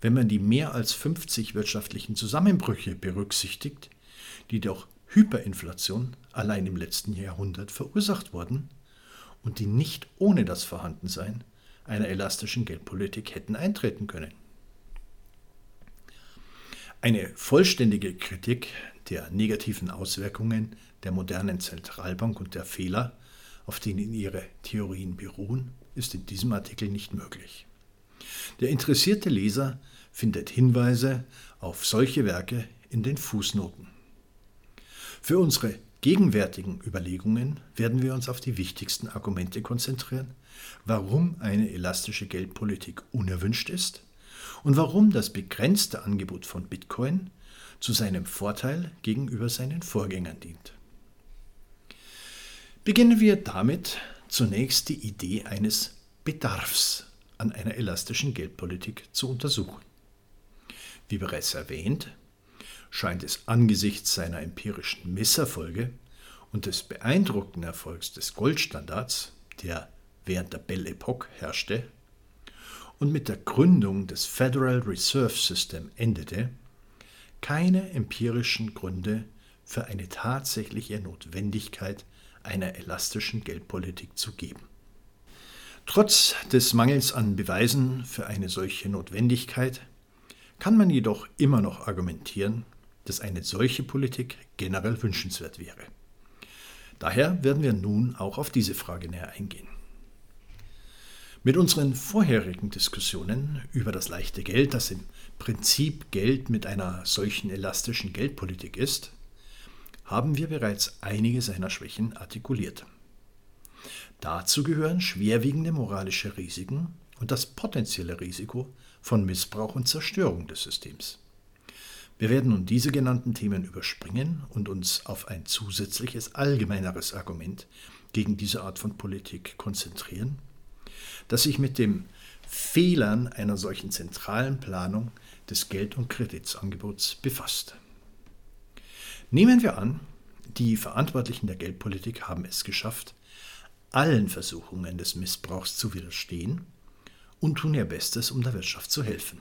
wenn man die mehr als 50 wirtschaftlichen Zusammenbrüche berücksichtigt, die durch Hyperinflation allein im letzten Jahrhundert verursacht wurden und die nicht ohne das Vorhandensein einer elastischen Geldpolitik hätten eintreten können. Eine vollständige Kritik der negativen Auswirkungen der modernen Zentralbank und der Fehler, auf denen ihre Theorien beruhen, ist in diesem Artikel nicht möglich. Der interessierte Leser findet Hinweise auf solche Werke in den Fußnoten. Für unsere gegenwärtigen Überlegungen werden wir uns auf die wichtigsten Argumente konzentrieren, warum eine elastische Geldpolitik unerwünscht ist und warum das begrenzte Angebot von Bitcoin zu seinem Vorteil gegenüber seinen Vorgängern dient. Beginnen wir damit, zunächst die Idee eines Bedarfs an einer elastischen Geldpolitik zu untersuchen. Wie bereits erwähnt, scheint es angesichts seiner empirischen Misserfolge und des beeindruckenden Erfolgs des Goldstandards, der während der Belle Epoque herrschte und mit der Gründung des Federal Reserve System endete, keine empirischen Gründe für eine tatsächliche Notwendigkeit einer elastischen Geldpolitik zu geben. Trotz des Mangels an Beweisen für eine solche Notwendigkeit kann man jedoch immer noch argumentieren, dass eine solche Politik generell wünschenswert wäre. Daher werden wir nun auch auf diese Frage näher eingehen. Mit unseren vorherigen Diskussionen über das leichte Geld, das im Prinzip Geld mit einer solchen elastischen Geldpolitik ist, haben wir bereits einige seiner Schwächen artikuliert. Dazu gehören schwerwiegende moralische Risiken und das potenzielle Risiko von Missbrauch und Zerstörung des Systems. Wir werden nun diese genannten Themen überspringen und uns auf ein zusätzliches allgemeineres Argument gegen diese Art von Politik konzentrieren, das sich mit dem Fehlern einer solchen zentralen Planung des Geld- und Kreditsangebots befasst. Nehmen wir an, die Verantwortlichen der Geldpolitik haben es geschafft, allen Versuchungen des Missbrauchs zu widerstehen und tun ihr Bestes, um der Wirtschaft zu helfen.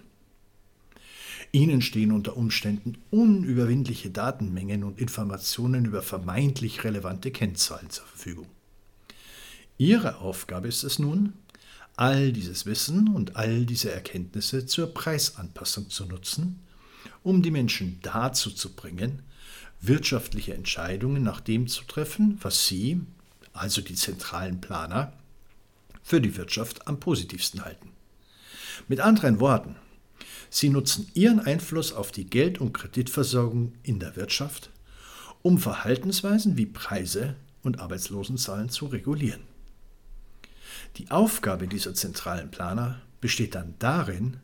Ihnen stehen unter Umständen unüberwindliche Datenmengen und Informationen über vermeintlich relevante Kennzahlen zur Verfügung. Ihre Aufgabe ist es nun, all dieses Wissen und all diese Erkenntnisse zur Preisanpassung zu nutzen, um die Menschen dazu zu bringen, wirtschaftliche Entscheidungen nach dem zu treffen, was sie, also die zentralen Planer, für die Wirtschaft am positivsten halten. Mit anderen Worten, sie nutzen ihren Einfluss auf die Geld- und Kreditversorgung in der Wirtschaft, um Verhaltensweisen wie Preise und Arbeitslosenzahlen zu regulieren. Die Aufgabe dieser zentralen Planer besteht dann darin,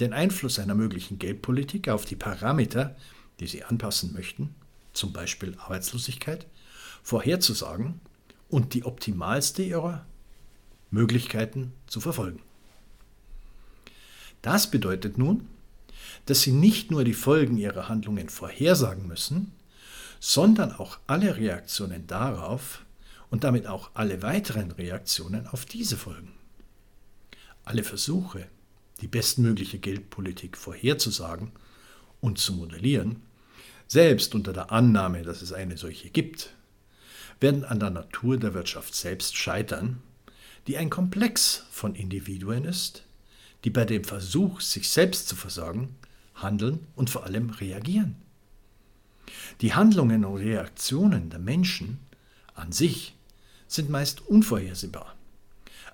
den Einfluss einer möglichen Geldpolitik auf die Parameter, die sie anpassen möchten, zum Beispiel Arbeitslosigkeit, vorherzusagen und die optimalste ihrer Möglichkeiten zu verfolgen. Das bedeutet nun, dass sie nicht nur die Folgen ihrer Handlungen vorhersagen müssen, sondern auch alle Reaktionen darauf und damit auch alle weiteren Reaktionen auf diese Folgen. Alle Versuche, die bestmögliche Geldpolitik vorherzusagen und zu modellieren, selbst unter der Annahme, dass es eine solche gibt, werden an der Natur der Wirtschaft selbst scheitern, die ein Komplex von Individuen ist, die bei dem Versuch, sich selbst zu versorgen, handeln und vor allem reagieren. Die Handlungen und Reaktionen der Menschen an sich sind meist unvorhersehbar.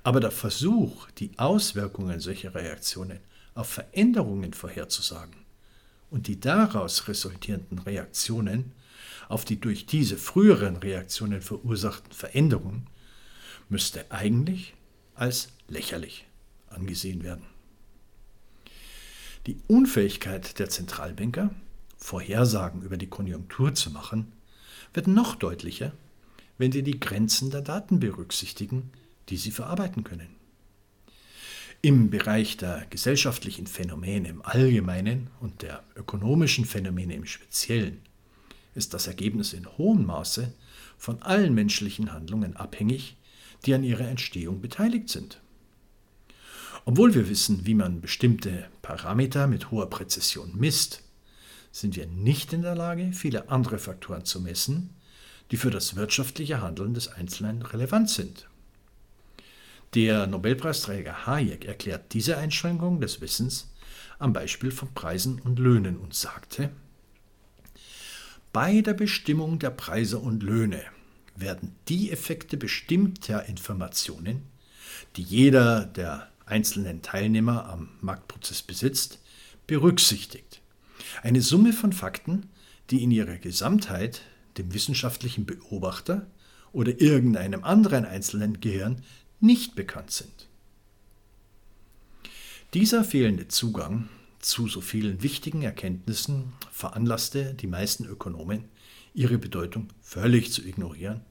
Aber der Versuch, die Auswirkungen solcher Reaktionen auf Veränderungen vorherzusagen und die daraus resultierenden Reaktionen auf die durch diese früheren Reaktionen verursachten Veränderungen müsste eigentlich als lächerlich angesehen werden. Die Unfähigkeit der Zentralbanker, Vorhersagen über die Konjunktur zu machen, wird noch deutlicher, wenn sie die Grenzen der Daten berücksichtigen, die sie verarbeiten können. Im Bereich der gesellschaftlichen Phänomene im Allgemeinen und der ökonomischen Phänomene im Speziellen ist das Ergebnis in hohem Maße von allen menschlichen Handlungen abhängig, die an ihrer Entstehung beteiligt sind. Obwohl wir wissen, wie man bestimmte Parameter mit hoher Präzision misst, sind wir nicht in der Lage, viele andere Faktoren zu messen, die für das wirtschaftliche Handeln des Einzelnen relevant sind. Der Nobelpreisträger Hayek erklärt diese Einschränkung des Wissens am Beispiel von Preisen und Löhnen und sagte, bei der Bestimmung der Preise und Löhne werden die Effekte bestimmter Informationen, die jeder der einzelnen Teilnehmer am Marktprozess besitzt, berücksichtigt. Eine Summe von Fakten, die in ihrer Gesamtheit dem wissenschaftlichen Beobachter oder irgendeinem anderen einzelnen Gehirn nicht bekannt sind. Dieser fehlende Zugang zu so vielen wichtigen Erkenntnissen veranlasste die meisten Ökonomen, ihre Bedeutung völlig zu ignorieren.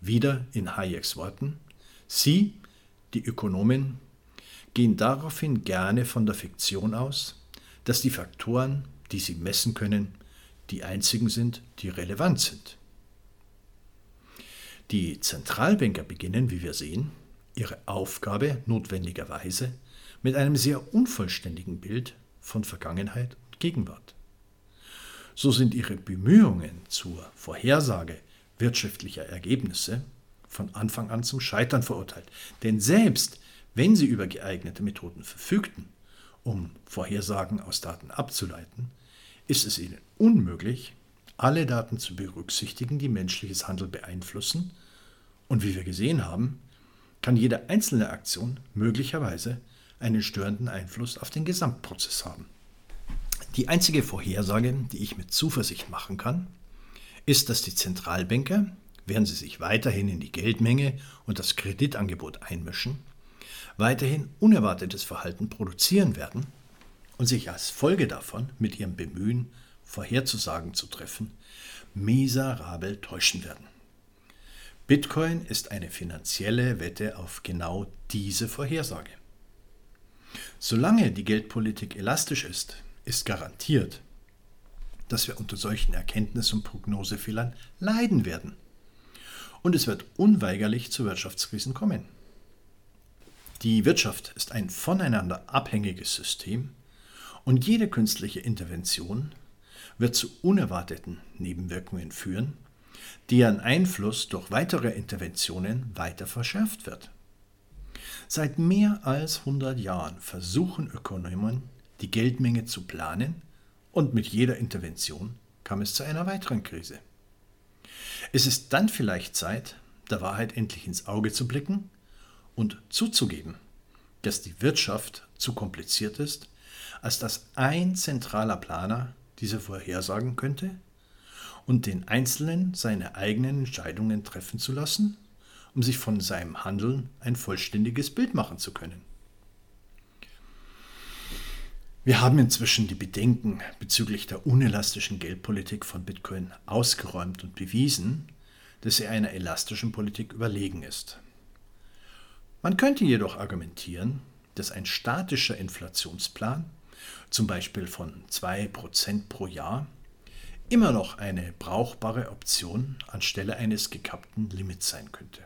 Wieder in Hayeks Worten, sie, die Ökonomen, gehen daraufhin gerne von der Fiktion aus, dass die Faktoren, die sie messen können, die einzigen sind, die relevant sind. Die Zentralbanker beginnen, wie wir sehen, ihre Aufgabe notwendigerweise mit einem sehr unvollständigen Bild von Vergangenheit und Gegenwart. So sind ihre Bemühungen zur Vorhersage wirtschaftlicher Ergebnisse von Anfang an zum Scheitern verurteilt. Denn selbst wenn sie über geeignete Methoden verfügten, um Vorhersagen aus Daten abzuleiten, ist es ihnen unmöglich, alle Daten zu berücksichtigen, die menschliches Handeln beeinflussen. Und wie wir gesehen haben, kann jede einzelne Aktion möglicherweise einen störenden Einfluss auf den Gesamtprozess haben. Die einzige Vorhersage, die ich mit Zuversicht machen kann, ist, dass die Zentralbanker, während sie sich weiterhin in die Geldmenge und das Kreditangebot einmischen, weiterhin unerwartetes Verhalten produzieren werden und sich als Folge davon mit ihrem Bemühen, Vorherzusagen zu treffen, miserabel täuschen werden. Bitcoin ist eine finanzielle Wette auf genau diese Vorhersage. Solange die Geldpolitik elastisch ist, ist garantiert, dass wir unter solchen Erkenntnis- und Prognosefehlern leiden werden. Und es wird unweigerlich zu Wirtschaftskrisen kommen. Die Wirtschaft ist ein voneinander abhängiges System und jede künstliche Intervention wird zu unerwarteten Nebenwirkungen führen, deren Einfluss durch weitere Interventionen weiter verschärft wird. Seit mehr als 100 Jahren versuchen Ökonomen, die Geldmenge zu planen und mit jeder Intervention kam es zu einer weiteren Krise. Es ist dann vielleicht Zeit, der Wahrheit endlich ins Auge zu blicken und zuzugeben, dass die Wirtschaft zu kompliziert ist, als dass ein zentraler Planer diese vorhersagen könnte und den Einzelnen seine eigenen Entscheidungen treffen zu lassen um sich von seinem Handeln ein vollständiges Bild machen zu können. Wir haben inzwischen die Bedenken bezüglich der unelastischen Geldpolitik von Bitcoin ausgeräumt und bewiesen, dass sie einer elastischen Politik überlegen ist. Man könnte jedoch argumentieren, dass ein statischer Inflationsplan, zum Beispiel von 2% pro Jahr, immer noch eine brauchbare Option anstelle eines gekappten Limits sein könnte.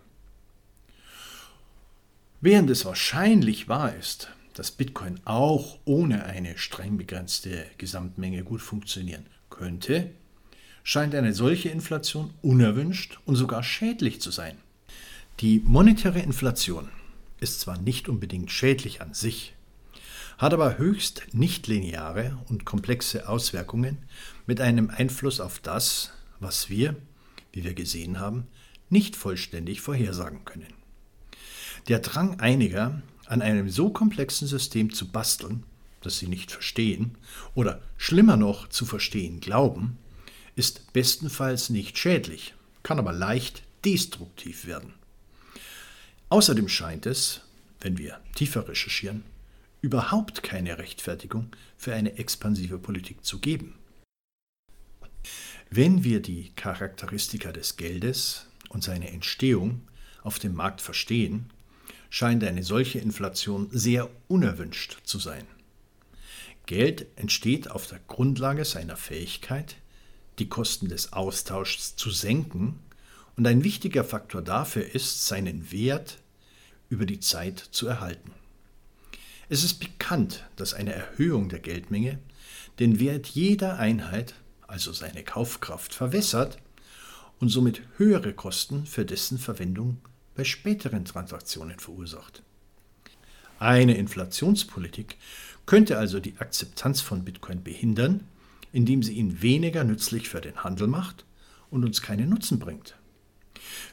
Während es wahrscheinlich wahr ist, dass Bitcoin auch ohne eine streng begrenzte Gesamtmenge gut funktionieren könnte, scheint eine solche Inflation unerwünscht und sogar schädlich zu sein. Die monetäre Inflation ist zwar nicht unbedingt schädlich an sich, hat aber höchst nichtlineare und komplexe Auswirkungen mit einem Einfluss auf das, was wir, wie wir gesehen haben, nicht vollständig vorhersagen können. Der Drang einiger, an einem so komplexen System zu basteln, das sie nicht verstehen oder schlimmer noch zu verstehen glauben, ist bestenfalls nicht schädlich, kann aber leicht destruktiv werden. Außerdem scheint es, wenn wir tiefer recherchieren, überhaupt keine Rechtfertigung für eine expansive Politik zu geben. Wenn wir die Charakteristika des Geldes und seine Entstehung auf dem Markt verstehen, scheint eine solche Inflation sehr unerwünscht zu sein. Geld entsteht auf der Grundlage seiner Fähigkeit, die Kosten des Austauschs zu senken, und ein wichtiger Faktor dafür ist, seinen Wert über die Zeit zu erhalten. Es ist bekannt, dass eine Erhöhung der Geldmenge den Wert jeder Einheit, also seine Kaufkraft, verwässert und somit höhere Kosten für dessen Verwendung bei späteren Transaktionen verursacht. Eine Inflationspolitik könnte also die Akzeptanz von Bitcoin behindern, indem sie ihn weniger nützlich für den Handel macht und uns keinen Nutzen bringt.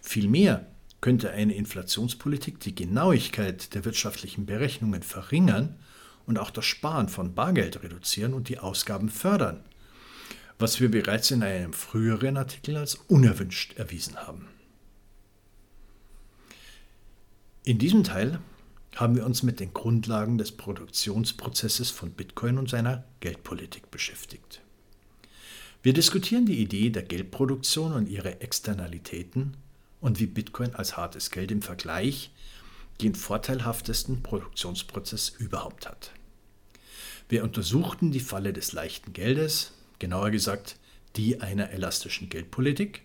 Vielmehr könnte eine Inflationspolitik die Genauigkeit der wirtschaftlichen Berechnungen verringern und auch das Sparen von Bargeld reduzieren und die Ausgaben fördern, was wir bereits in einem früheren Artikel als unerwünscht erwiesen haben. In diesem Teil haben wir uns mit den Grundlagen des Produktionsprozesses von Bitcoin und seiner Geldpolitik beschäftigt. Wir diskutieren die Idee der Geldproduktion und ihre Externalitäten und wie Bitcoin als hartes Geld im Vergleich den vorteilhaftesten Produktionsprozess überhaupt hat. Wir untersuchten die Falle des leichten Geldes, genauer gesagt die einer elastischen Geldpolitik,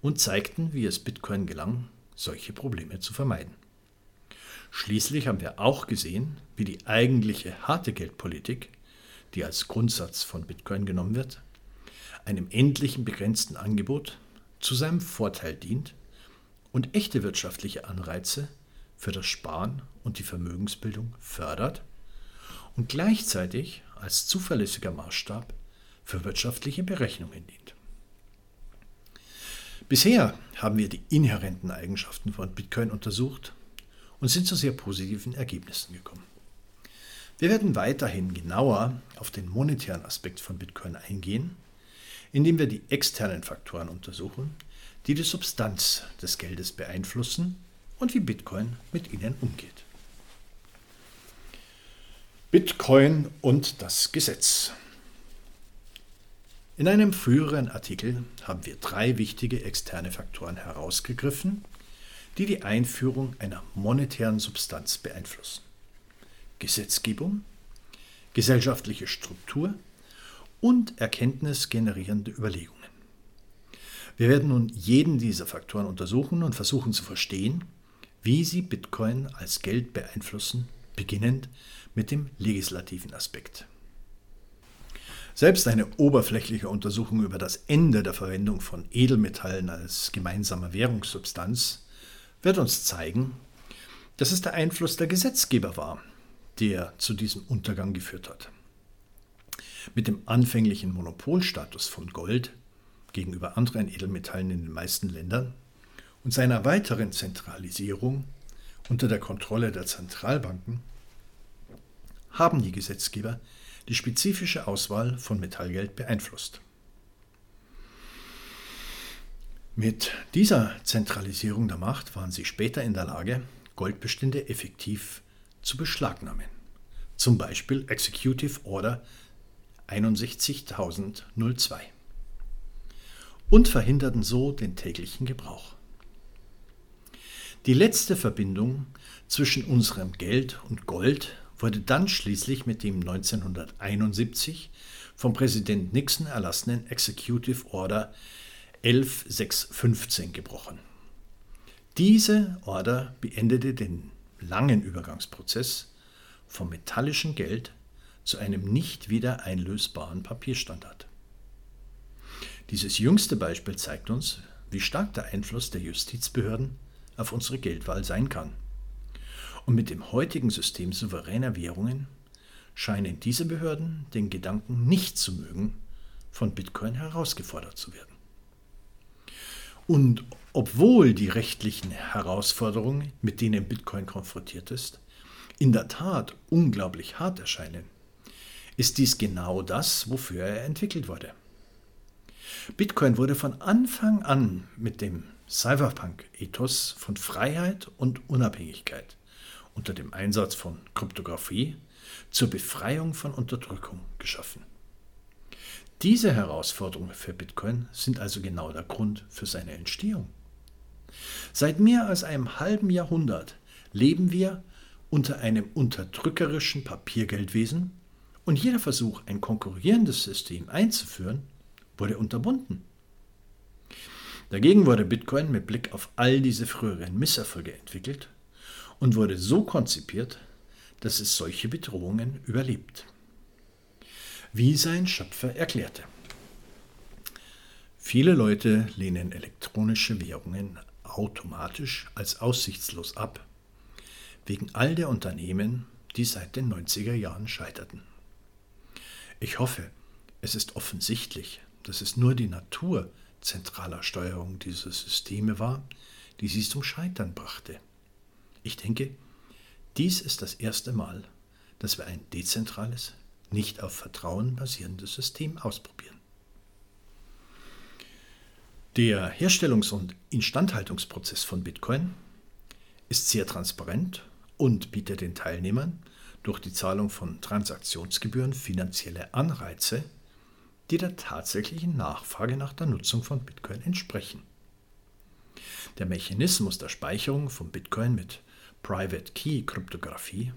und zeigten, wie es Bitcoin gelang, solche Probleme zu vermeiden. Schließlich haben wir auch gesehen, wie die eigentliche harte Geldpolitik, die als Grundsatz von Bitcoin genommen wird, einem endlichen begrenzten Angebot zu seinem Vorteil dient und echte wirtschaftliche Anreize für das Sparen und die Vermögensbildung fördert und gleichzeitig als zuverlässiger Maßstab für wirtschaftliche Berechnungen dient. Bisher haben wir die inhärenten Eigenschaften von Bitcoin untersucht und sind zu sehr positiven Ergebnissen gekommen. Wir werden weiterhin genauer auf den monetären Aspekt von Bitcoin eingehen, indem wir die externen Faktoren untersuchen, die die Substanz des Geldes beeinflussen und wie Bitcoin mit ihnen umgeht. Bitcoin und das Gesetz. In einem früheren Artikel haben wir drei wichtige externe Faktoren herausgegriffen, die die Einführung einer monetären Substanz beeinflussen. Gesetzgebung, gesellschaftliche Struktur und erkenntnisgenerierende Überlegungen. Wir werden nun jeden dieser Faktoren untersuchen und versuchen zu verstehen, wie sie Bitcoin als Geld beeinflussen, beginnend mit dem legislativen Aspekt. Selbst eine oberflächliche Untersuchung über das Ende der Verwendung von Edelmetallen als gemeinsamer Währungssubstanz wird uns zeigen, dass es der Einfluss der Gesetzgeber war, der zu diesem Untergang geführt hat. Mit dem anfänglichen Monopolstatus von Gold gegenüber anderen Edelmetallen in den meisten Ländern und seiner weiteren Zentralisierung unter der Kontrolle der Zentralbanken haben die Gesetzgeber die spezifische Auswahl von Metallgeld beeinflusst. Mit dieser Zentralisierung der Macht waren sie später in der Lage, Goldbestände effektiv zu beschlagnahmen. Zum Beispiel Executive Order 61002 und verhinderten so den täglichen Gebrauch. Die letzte Verbindung zwischen unserem Geld und Gold wurde dann schließlich mit dem 1971 vom Präsident Nixon erlassenen Executive Order 11615 gebrochen. Diese Order beendete den langen Übergangsprozess vom metallischen Geld zu einem nicht wieder einlösbaren Papierstandard. Dieses jüngste Beispiel zeigt uns, wie stark der Einfluss der Justizbehörden auf unsere Geldwahl sein kann. Und mit dem heutigen System souveräner Währungen scheinen diese Behörden den Gedanken nicht zu mögen, von Bitcoin herausgefordert zu werden. Und obwohl die rechtlichen Herausforderungen, mit denen Bitcoin konfrontiert ist, in der Tat unglaublich hart erscheinen, ist dies genau das, wofür er entwickelt wurde. Bitcoin wurde von Anfang an mit dem Cypherpunk-Ethos von Freiheit und Unabhängigkeit unter dem Einsatz von Kryptographie zur Befreiung von Unterdrückung geschaffen. Diese Herausforderungen für Bitcoin sind also genau der Grund für seine Entstehung. Seit mehr als einem halben Jahrhundert leben wir unter einem unterdrückerischen Papiergeldwesen und jeder Versuch, ein konkurrierendes System einzuführen, wurde unterbunden. Dagegen wurde Bitcoin mit Blick auf all diese früheren Misserfolge entwickelt und wurde so konzipiert, dass es solche Bedrohungen überlebt. Wie sein Schöpfer erklärte. Viele Leute lehnen elektronische Währungen automatisch als aussichtslos ab, wegen all der Unternehmen, die seit den 90er Jahren scheiterten. Ich hoffe, es ist offensichtlich, dass es nur die Natur zentraler Steuerung dieser Systeme war, die sie zum Scheitern brachte. Ich denke, dies ist das erste Mal, dass wir ein dezentrales, nicht auf Vertrauen basierendes System ausprobieren. Der Herstellungs- und Instandhaltungsprozess von Bitcoin ist sehr transparent und bietet den Teilnehmern durch die Zahlung von Transaktionsgebühren finanzielle Anreize, die der tatsächlichen Nachfrage nach der Nutzung von Bitcoin entsprechen. Der Mechanismus der Speicherung von Bitcoin mit Private Key Kryptographie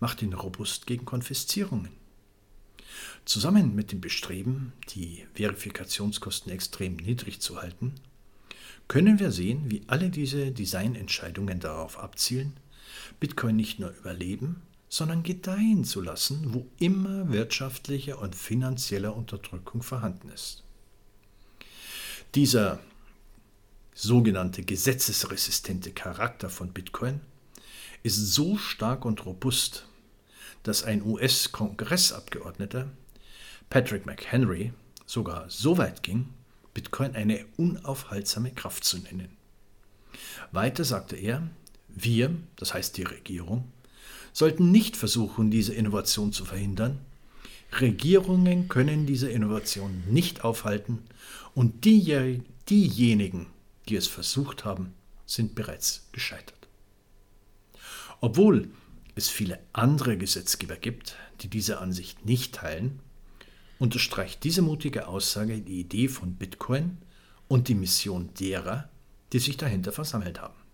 macht ihn robust gegen Konfiszierungen. Zusammen mit dem Bestreben, die Verifikationskosten extrem niedrig zu halten, können wir sehen, wie alle diese Designentscheidungen darauf abzielen, Bitcoin nicht nur überleben, sondern gedeihen zu lassen, wo immer wirtschaftliche und finanzielle Unterdrückung vorhanden ist. Dieser sogenannte gesetzesresistente Charakter von Bitcoin ist so stark und robust, dass ein US-Kongressabgeordneter, Patrick McHenry, sogar so weit ging, Bitcoin eine unaufhaltsame Kraft zu nennen. Weiter sagte er, wir, das heißt die Regierung, sollten nicht versuchen, diese Innovation zu verhindern. Regierungen können diese Innovation nicht aufhalten und die, diejenigen, die es versucht haben, sind bereits gescheitert. Obwohl es viele andere Gesetzgeber gibt, die diese Ansicht nicht teilen, unterstreicht diese mutige Aussage die Idee von Bitcoin und die Mission derer, die sich dahinter versammelt haben.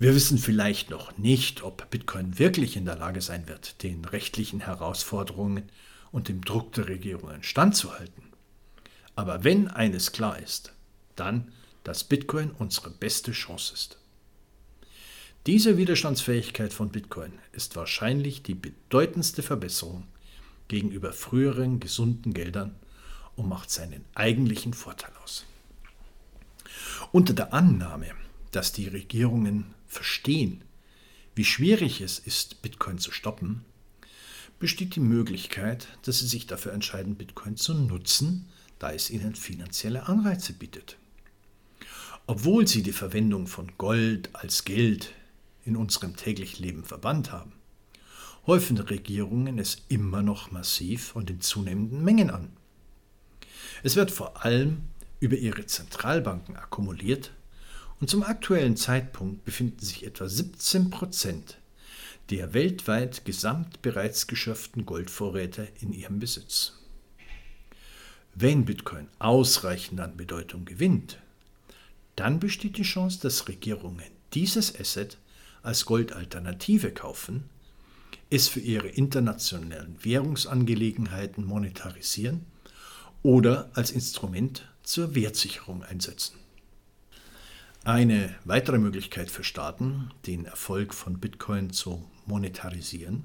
Wir wissen vielleicht noch nicht, ob Bitcoin wirklich in der Lage sein wird, den rechtlichen Herausforderungen und dem Druck der Regierungen standzuhalten. Aber wenn eines klar ist, dann, dass Bitcoin unsere beste Chance ist. Diese Widerstandsfähigkeit von Bitcoin ist wahrscheinlich die bedeutendste Verbesserung gegenüber früheren gesunden Geldern und macht seinen eigentlichen Vorteil aus. Unter der Annahme, dass die Regierungen verstehen, wie schwierig es ist, Bitcoin zu stoppen, besteht die Möglichkeit, dass sie sich dafür entscheiden, Bitcoin zu nutzen, da es ihnen finanzielle Anreize bietet. Obwohl sie die Verwendung von Gold als Geld in unserem täglichen Leben verbannt haben, häufen Regierungen es immer noch massiv und in zunehmenden Mengen an. Es wird vor allem über ihre Zentralbanken akkumuliert und zum aktuellen Zeitpunkt befinden sich etwa 17 Prozent der weltweit gesamt bereits geschöpften Goldvorräte in ihrem Besitz. Wenn Bitcoin ausreichend an Bedeutung gewinnt, dann besteht die Chance, dass Regierungen dieses Asset als Goldalternative kaufen, es für ihre internationalen Währungsangelegenheiten monetarisieren oder als Instrument zur Wertsicherung einsetzen. Eine weitere Möglichkeit für Staaten, den Erfolg von Bitcoin zu monetarisieren,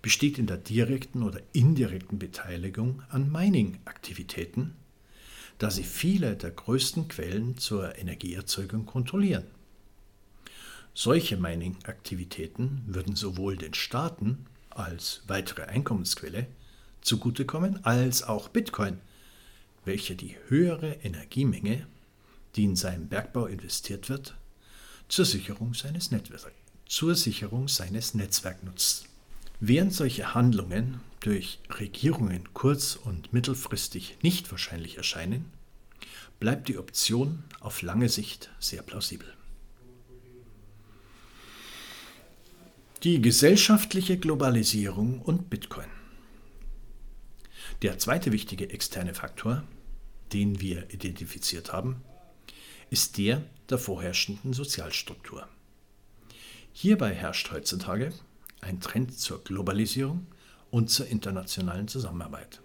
besteht in der direkten oder indirekten Beteiligung an Mining-Aktivitäten, da sie viele der größten Quellen zur Energieerzeugung kontrollieren. Solche Mining-Aktivitäten würden sowohl den Staaten als weitere Einkommensquelle zugutekommen, als auch Bitcoin, welcher die höhere Energiemenge die in seinen Bergbau investiert wird, zur Sicherung seines, Netzwerk, zur Sicherung seines Netzwerks nutzt. Während solche Handlungen durch Regierungen kurz- und mittelfristig nicht wahrscheinlich erscheinen, bleibt die Option auf lange Sicht sehr plausibel. Die gesellschaftliche Globalisierung und Bitcoin. Der zweite wichtige externe Faktor, den wir identifiziert haben, ist der der vorherrschenden Sozialstruktur. Hierbei herrscht heutzutage ein Trend zur Globalisierung und zur internationalen Zusammenarbeit.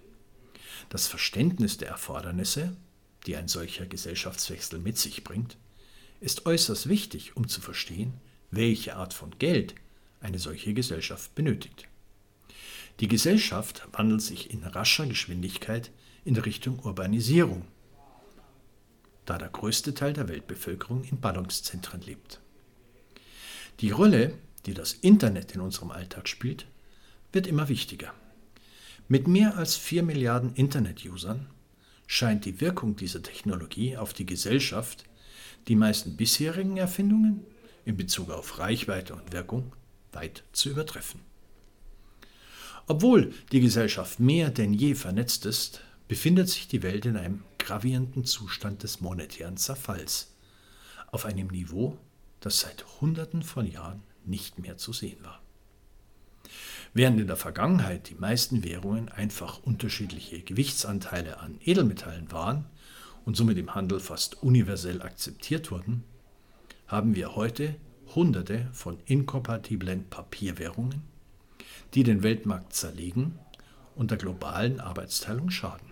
Das Verständnis der Erfordernisse, die ein solcher Gesellschaftswechsel mit sich bringt, ist äußerst wichtig, um zu verstehen, welche Art von Geld eine solche Gesellschaft benötigt. Die Gesellschaft wandelt sich in rascher Geschwindigkeit in Richtung Urbanisierung da der größte Teil der Weltbevölkerung in Ballungszentren lebt. Die Rolle, die das Internet in unserem Alltag spielt, wird immer wichtiger. Mit mehr als 4 Milliarden Internet-Usern scheint die Wirkung dieser Technologie auf die Gesellschaft die meisten bisherigen Erfindungen in Bezug auf Reichweite und Wirkung weit zu übertreffen. Obwohl die Gesellschaft mehr denn je vernetzt ist, befindet sich die Welt in einem gravierenden Zustand des monetären Zerfalls auf einem Niveau, das seit Hunderten von Jahren nicht mehr zu sehen war. Während in der Vergangenheit die meisten Währungen einfach unterschiedliche Gewichtsanteile an Edelmetallen waren und somit im Handel fast universell akzeptiert wurden, haben wir heute Hunderte von inkompatiblen Papierwährungen, die den Weltmarkt zerlegen und der globalen Arbeitsteilung schaden.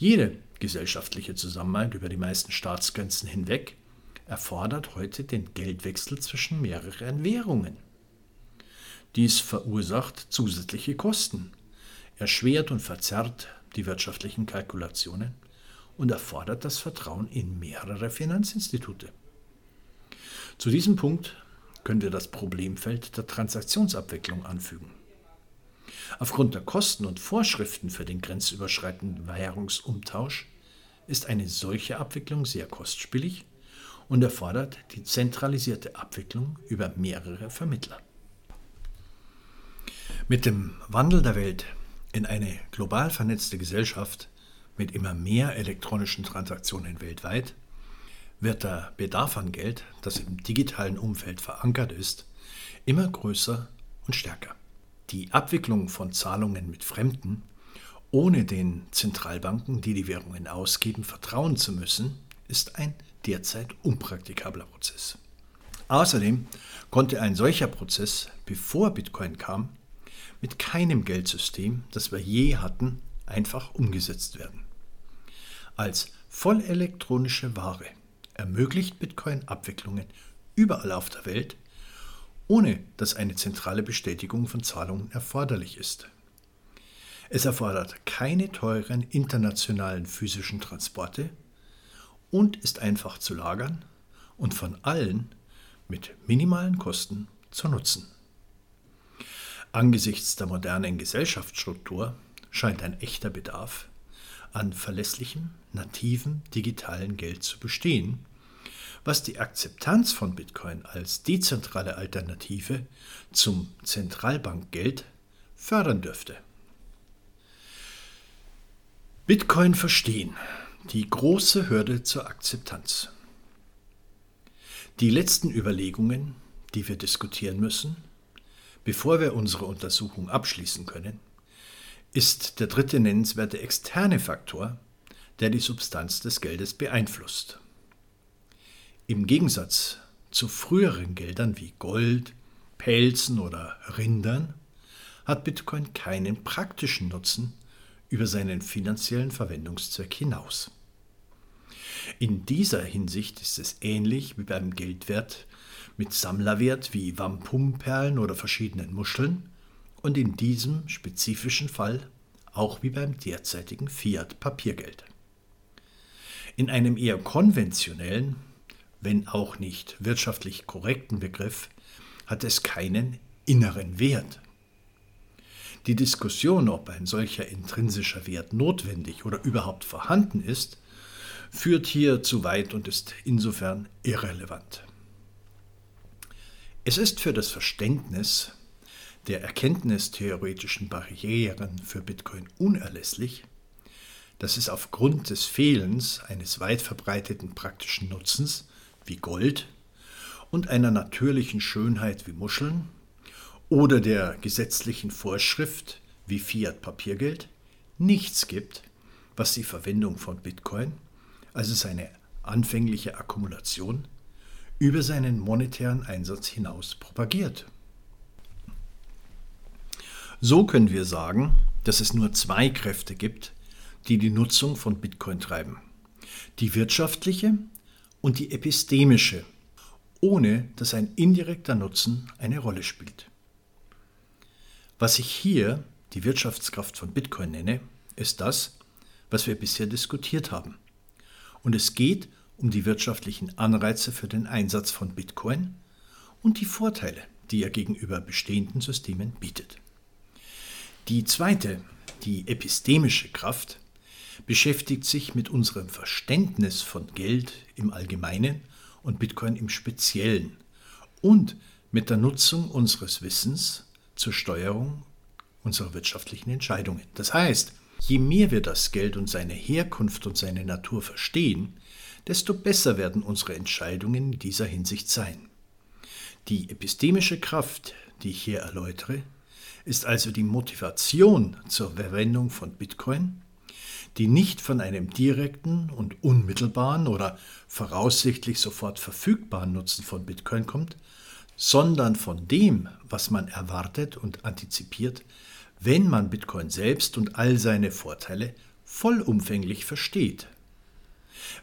Jede gesellschaftliche Zusammenhalt über die meisten Staatsgrenzen hinweg erfordert heute den Geldwechsel zwischen mehreren Währungen. Dies verursacht zusätzliche Kosten, erschwert und verzerrt die wirtschaftlichen Kalkulationen und erfordert das Vertrauen in mehrere Finanzinstitute. Zu diesem Punkt können wir das Problemfeld der Transaktionsabwicklung anfügen. Aufgrund der Kosten und Vorschriften für den grenzüberschreitenden Währungsumtausch ist eine solche Abwicklung sehr kostspielig und erfordert die zentralisierte Abwicklung über mehrere Vermittler. Mit dem Wandel der Welt in eine global vernetzte Gesellschaft mit immer mehr elektronischen Transaktionen weltweit wird der Bedarf an Geld, das im digitalen Umfeld verankert ist, immer größer und stärker. Die Abwicklung von Zahlungen mit Fremden, ohne den Zentralbanken, die die Währungen ausgeben, vertrauen zu müssen, ist ein derzeit unpraktikabler Prozess. Außerdem konnte ein solcher Prozess, bevor Bitcoin kam, mit keinem Geldsystem, das wir je hatten, einfach umgesetzt werden. Als vollelektronische Ware ermöglicht Bitcoin Abwicklungen überall auf der Welt, ohne dass eine zentrale Bestätigung von Zahlungen erforderlich ist. Es erfordert keine teuren internationalen physischen Transporte und ist einfach zu lagern und von allen mit minimalen Kosten zu nutzen. Angesichts der modernen Gesellschaftsstruktur scheint ein echter Bedarf an verlässlichem, nativen digitalen Geld zu bestehen, was die Akzeptanz von Bitcoin als dezentrale Alternative zum Zentralbankgeld fördern dürfte. Bitcoin verstehen. Die große Hürde zur Akzeptanz. Die letzten Überlegungen, die wir diskutieren müssen, bevor wir unsere Untersuchung abschließen können, ist der dritte nennenswerte externe Faktor, der die Substanz des Geldes beeinflusst. Im Gegensatz zu früheren Geldern wie Gold, Pelzen oder Rindern hat Bitcoin keinen praktischen Nutzen über seinen finanziellen Verwendungszweck hinaus. In dieser Hinsicht ist es ähnlich wie beim Geldwert mit Sammlerwert wie Wampumperlen oder verschiedenen Muscheln und in diesem spezifischen Fall auch wie beim derzeitigen Fiat-Papiergeld. In einem eher konventionellen, wenn auch nicht wirtschaftlich korrekten Begriff hat es keinen inneren Wert. Die Diskussion, ob ein solcher intrinsischer Wert notwendig oder überhaupt vorhanden ist, führt hier zu weit und ist insofern irrelevant. Es ist für das Verständnis der erkenntnistheoretischen Barrieren für Bitcoin unerlässlich, dass es aufgrund des Fehlens eines weit verbreiteten praktischen Nutzens wie Gold und einer natürlichen Schönheit wie Muscheln oder der gesetzlichen Vorschrift wie Fiat-Papiergeld nichts gibt, was die Verwendung von Bitcoin, also seine anfängliche Akkumulation, über seinen monetären Einsatz hinaus propagiert. So können wir sagen, dass es nur zwei Kräfte gibt, die die Nutzung von Bitcoin treiben. Die wirtschaftliche und die epistemische, ohne dass ein indirekter Nutzen eine Rolle spielt. Was ich hier die Wirtschaftskraft von Bitcoin nenne, ist das, was wir bisher diskutiert haben. Und es geht um die wirtschaftlichen Anreize für den Einsatz von Bitcoin und die Vorteile, die er gegenüber bestehenden Systemen bietet. Die zweite, die epistemische Kraft, beschäftigt sich mit unserem Verständnis von Geld im Allgemeinen und Bitcoin im Speziellen und mit der Nutzung unseres Wissens zur Steuerung unserer wirtschaftlichen Entscheidungen. Das heißt, Je mehr wir das Geld und seine Herkunft und seine Natur verstehen, desto besser werden unsere Entscheidungen in dieser Hinsicht sein. Die epistemische Kraft, die ich hier erläutere, ist also die Motivation zur Verwendung von Bitcoin, die nicht von einem direkten und unmittelbaren oder voraussichtlich sofort verfügbaren Nutzen von Bitcoin kommt, sondern von dem, was man erwartet und antizipiert, wenn man Bitcoin selbst und all seine Vorteile vollumfänglich versteht.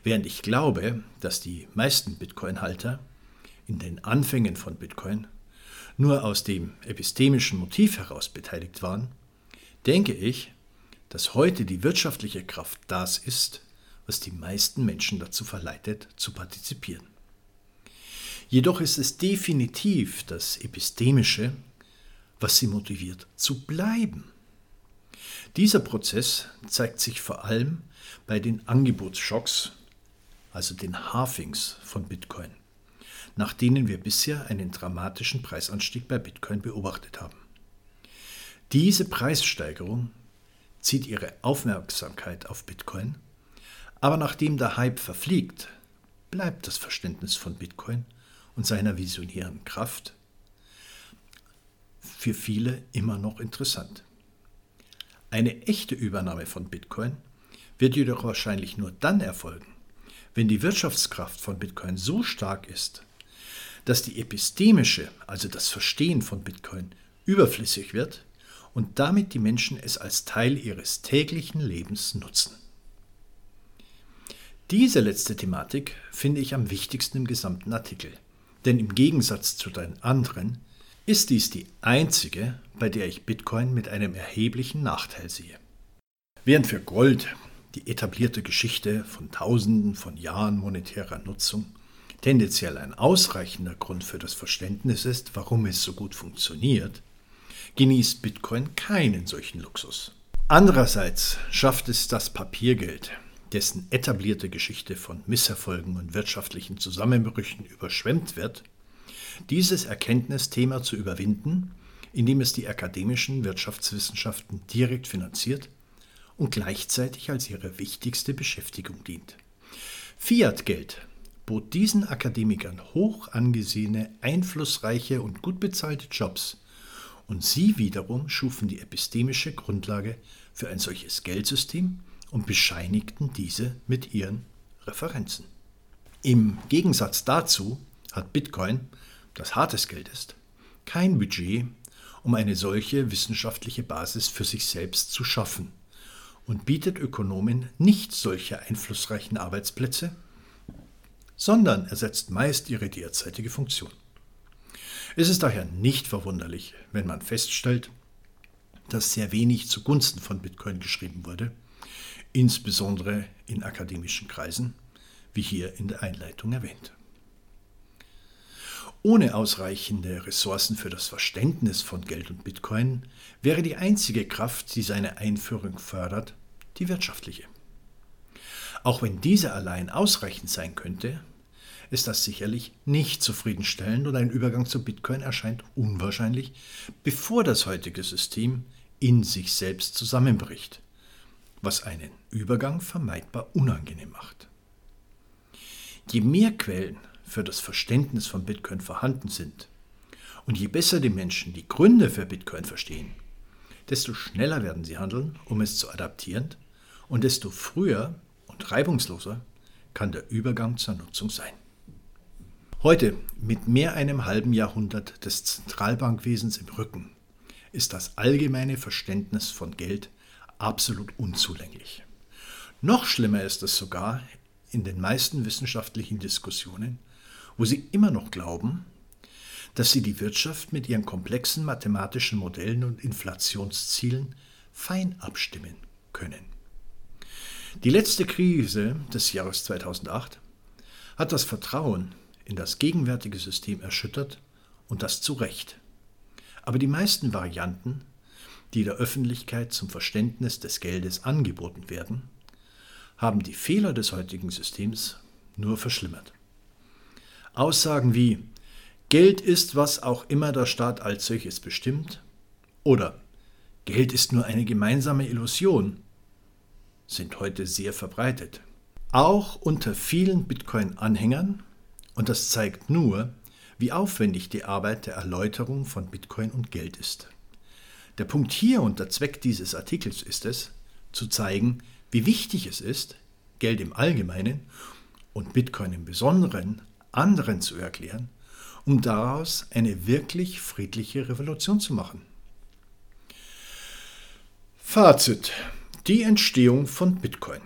Während ich glaube, dass die meisten Bitcoin-Halter in den Anfängen von Bitcoin nur aus dem epistemischen Motiv heraus beteiligt waren, denke ich, dass heute die wirtschaftliche Kraft das ist, was die meisten Menschen dazu verleitet, zu partizipieren. Jedoch ist es definitiv das Epistemische, was sie motiviert zu bleiben. Dieser Prozess zeigt sich vor allem bei den Angebotsschocks, also den Halvings von Bitcoin nach denen wir bisher einen dramatischen Preisanstieg bei Bitcoin beobachtet haben. Diese Preissteigerung zieht ihre Aufmerksamkeit auf Bitcoin, aber nachdem der Hype verfliegt, bleibt das Verständnis von Bitcoin und seiner visionären Kraft für viele immer noch interessant. Eine echte Übernahme von Bitcoin wird jedoch wahrscheinlich nur dann erfolgen, wenn die Wirtschaftskraft von Bitcoin so stark ist, dass die epistemische, also das Verstehen von Bitcoin, überflüssig wird und damit die Menschen es als Teil ihres täglichen Lebens nutzen. Diese letzte Thematik finde ich am wichtigsten im gesamten Artikel, denn im Gegensatz zu den anderen ist dies die einzige, bei der ich Bitcoin mit einem erheblichen Nachteil sehe. Während für Gold die etablierte Geschichte von Tausenden von Jahren monetärer Nutzung tendenziell ein ausreichender Grund für das Verständnis ist, warum es so gut funktioniert, genießt Bitcoin keinen solchen Luxus. Andererseits schafft es das Papiergeld, dessen etablierte Geschichte von Misserfolgen und wirtschaftlichen Zusammenbrüchen überschwemmt wird, dieses Erkenntnisthema zu überwinden, indem es die akademischen Wirtschaftswissenschaften direkt finanziert und gleichzeitig als ihre wichtigste Beschäftigung dient. Fiat-Geld bot diesen Akademikern hoch angesehene, einflussreiche und gut bezahlte Jobs, und sie wiederum schufen die epistemische Grundlage für ein solches Geldsystem und bescheinigten diese mit ihren Referenzen. Im Gegensatz dazu hat Bitcoin, das hartes Geld ist, kein Budget, um eine solche wissenschaftliche Basis für sich selbst zu schaffen und bietet Ökonomen nicht solche einflussreichen Arbeitsplätze, sondern ersetzt meist ihre derzeitige Funktion. Es ist daher nicht verwunderlich, wenn man feststellt, dass sehr wenig zugunsten von Bitcoin geschrieben wurde, insbesondere in akademischen Kreisen, wie hier in der Einleitung erwähnt. Ohne ausreichende Ressourcen für das Verständnis von Geld und Bitcoin wäre die einzige Kraft, die seine Einführung fördert, die wirtschaftliche. Auch wenn diese allein ausreichend sein könnte, ist das sicherlich nicht zufriedenstellend und ein Übergang zu Bitcoin erscheint unwahrscheinlich, bevor das heutige System in sich selbst zusammenbricht, was einen Übergang vermeidbar unangenehm macht. Je mehr Quellen für das Verständnis von Bitcoin vorhanden sind und je besser die Menschen die Gründe für Bitcoin verstehen, desto schneller werden sie handeln, um es zu adaptieren und desto früher und reibungsloser kann der Übergang zur Nutzung sein. Heute, mit mehr einem halben Jahrhundert des Zentralbankwesens im Rücken, ist das allgemeine Verständnis von Geld absolut unzulänglich. Noch schlimmer ist es sogar in den meisten wissenschaftlichen Diskussionen, wo sie immer noch glauben, dass sie die Wirtschaft mit ihren komplexen mathematischen Modellen und Inflationszielen fein abstimmen können. Die letzte Krise des Jahres 2008 hat das Vertrauen in das gegenwärtige System erschüttert und das zu Recht. Aber die meisten Varianten, die der Öffentlichkeit zum Verständnis des Geldes angeboten werden, haben die Fehler des heutigen Systems nur verschlimmert. Aussagen wie Geld ist, was auch immer der Staat als solches bestimmt oder Geld ist nur eine gemeinsame Illusion sind heute sehr verbreitet. Auch unter vielen Bitcoin-Anhängern, und das zeigt nur, wie aufwendig die Arbeit der Erläuterung von Bitcoin und Geld ist. Der Punkt hier und der Zweck dieses Artikels ist es, zu zeigen, wie wichtig es ist, Geld im Allgemeinen und Bitcoin im Besonderen anderen zu erklären, um daraus eine wirklich friedliche Revolution zu machen. Fazit. Die Entstehung von Bitcoin.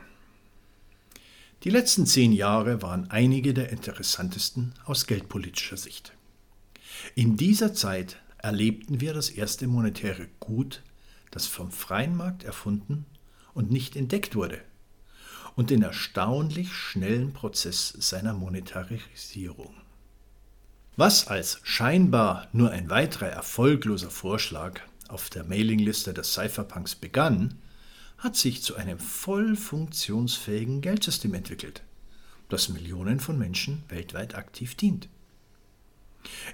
Die letzten zehn Jahre waren einige der interessantesten aus geldpolitischer Sicht. In dieser Zeit erlebten wir das erste monetäre Gut, das vom freien Markt erfunden und nicht entdeckt wurde, und den erstaunlich schnellen Prozess seiner Monetarisierung. Was als scheinbar nur ein weiterer erfolgloser Vorschlag auf der Mailingliste des Cypherpunks begann, hat sich zu einem voll funktionsfähigen Geldsystem entwickelt, das Millionen von Menschen weltweit aktiv dient.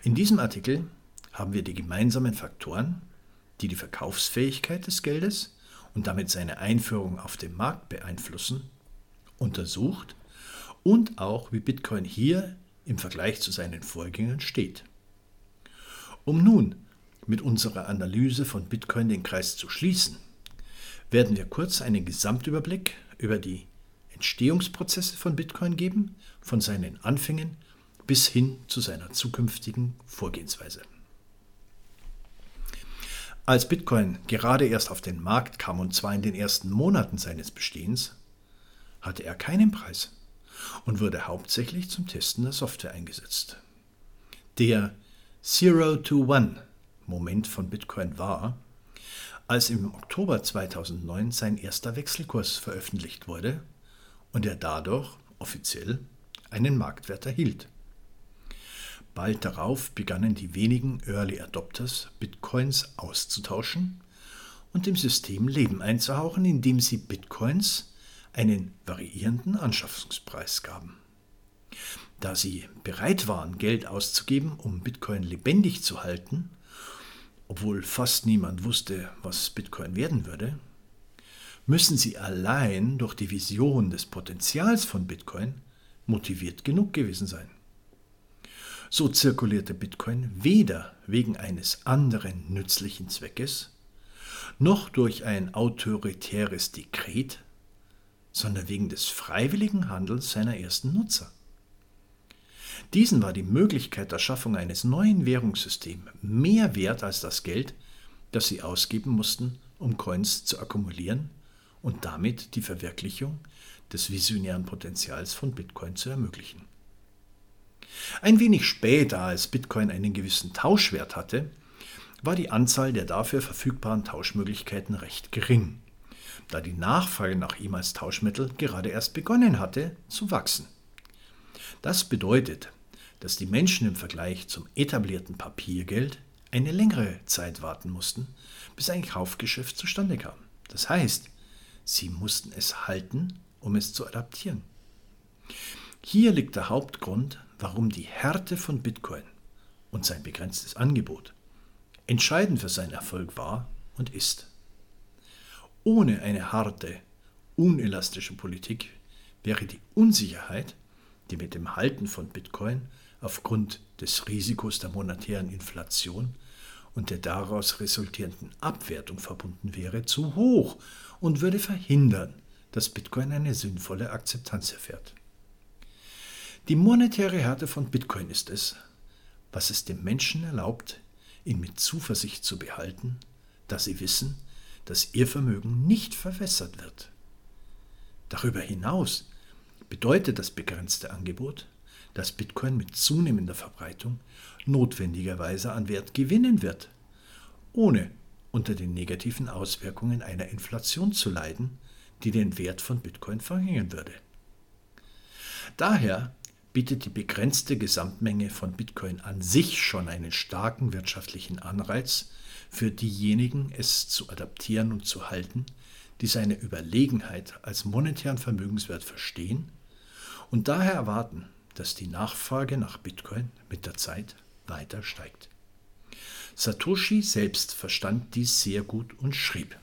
In diesem Artikel haben wir die gemeinsamen Faktoren, die die Verkaufsfähigkeit des Geldes und damit seine Einführung auf dem Markt beeinflussen, untersucht und auch wie Bitcoin hier im Vergleich zu seinen Vorgängern steht. Um nun mit unserer Analyse von Bitcoin den Kreis zu schließen, werden wir kurz einen Gesamtüberblick über die Entstehungsprozesse von Bitcoin geben, von seinen Anfängen bis hin zu seiner zukünftigen Vorgehensweise. Als Bitcoin gerade erst auf den Markt kam und zwar in den ersten Monaten seines Bestehens, hatte er keinen Preis und wurde hauptsächlich zum Testen der Software eingesetzt. Der Zero-to-One-Moment von Bitcoin war, als im Oktober 2009 sein erster Wechselkurs veröffentlicht wurde und er dadurch offiziell einen Marktwert erhielt. Bald darauf begannen die wenigen Early Adopters Bitcoins auszutauschen und dem System Leben einzuhauchen, indem sie Bitcoins einen variierenden Anschaffungspreis gaben. Da sie bereit waren, Geld auszugeben, um Bitcoin lebendig zu halten, obwohl fast niemand wusste, was Bitcoin werden würde, müssen sie allein durch die Vision des Potenzials von Bitcoin motiviert genug gewesen sein. So zirkulierte Bitcoin weder wegen eines anderen nützlichen Zweckes, noch durch ein autoritäres Dekret, sondern wegen des freiwilligen Handelns seiner ersten Nutzer. Diesen war die Möglichkeit der Schaffung eines neuen Währungssystems mehr wert als das Geld, das sie ausgeben mussten, um Coins zu akkumulieren und damit die Verwirklichung des visionären Potenzials von Bitcoin zu ermöglichen. Ein wenig später, als Bitcoin einen gewissen Tauschwert hatte, war die Anzahl der dafür verfügbaren Tauschmöglichkeiten recht gering, da die Nachfrage nach ihm als Tauschmittel gerade erst begonnen hatte zu wachsen. Das bedeutet, dass die Menschen im Vergleich zum etablierten Papiergeld eine längere Zeit warten mussten, bis ein Kaufgeschäft zustande kam. Das heißt, sie mussten es halten, um es zu adaptieren. Hier liegt der Hauptgrund, warum die Härte von Bitcoin und sein begrenztes Angebot entscheidend für seinen Erfolg war und ist. Ohne eine harte, unelastische Politik wäre die Unsicherheit, die mit dem Halten von Bitcoin aufgrund des Risikos der monetären Inflation und der daraus resultierenden Abwertung verbunden wäre, zu hoch und würde verhindern, dass Bitcoin eine sinnvolle Akzeptanz erfährt. Die monetäre Härte von Bitcoin ist es, was es dem Menschen erlaubt, ihn mit Zuversicht zu behalten, da sie wissen, dass ihr Vermögen nicht verwässert wird. Darüber hinaus bedeutet das begrenzte Angebot, dass Bitcoin mit zunehmender Verbreitung notwendigerweise an Wert gewinnen wird, ohne unter den negativen Auswirkungen einer Inflation zu leiden, die den Wert von Bitcoin verringern würde. Daher bietet die begrenzte Gesamtmenge von Bitcoin an sich schon einen starken wirtschaftlichen Anreiz für diejenigen, es zu adaptieren und zu halten, die seine Überlegenheit als monetären Vermögenswert verstehen und daher erwarten, dass die Nachfrage nach Bitcoin mit der Zeit weiter steigt. Satoshi selbst verstand dies sehr gut und schrieb.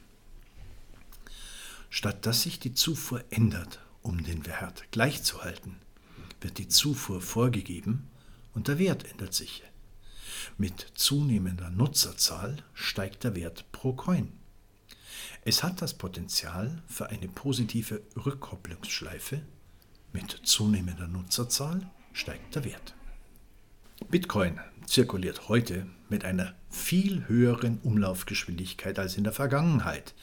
Statt dass sich die Zufuhr ändert, um den Wert gleichzuhalten, wird die Zufuhr vorgegeben und der Wert ändert sich. Mit zunehmender Nutzerzahl steigt der Wert pro Coin. Es hat das Potenzial für eine positive Rückkopplungsschleife. Mit zunehmender Nutzerzahl steigt der Wert. Bitcoin zirkuliert heute mit einer viel höheren Umlaufgeschwindigkeit als in der Vergangenheit,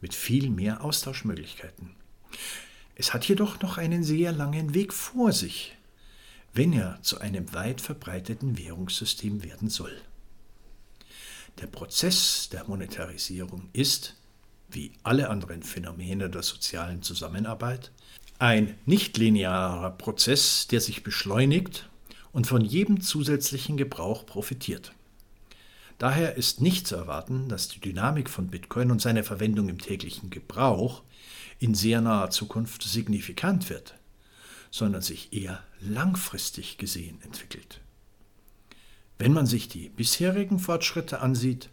mit viel mehr Austauschmöglichkeiten. Es hat jedoch noch einen sehr langen Weg vor sich, wenn er zu einem weit verbreiteten Währungssystem werden soll. Der Prozess der Monetarisierung ist, wie alle anderen Phänomene der sozialen Zusammenarbeit, ein nichtlinearer Prozess, der sich beschleunigt und von jedem zusätzlichen Gebrauch profitiert. Daher ist nicht zu erwarten, dass die Dynamik von Bitcoin und seine Verwendung im täglichen Gebrauch in sehr naher Zukunft signifikant wird, sondern sich eher langfristig gesehen entwickelt. Wenn man sich die bisherigen Fortschritte ansieht,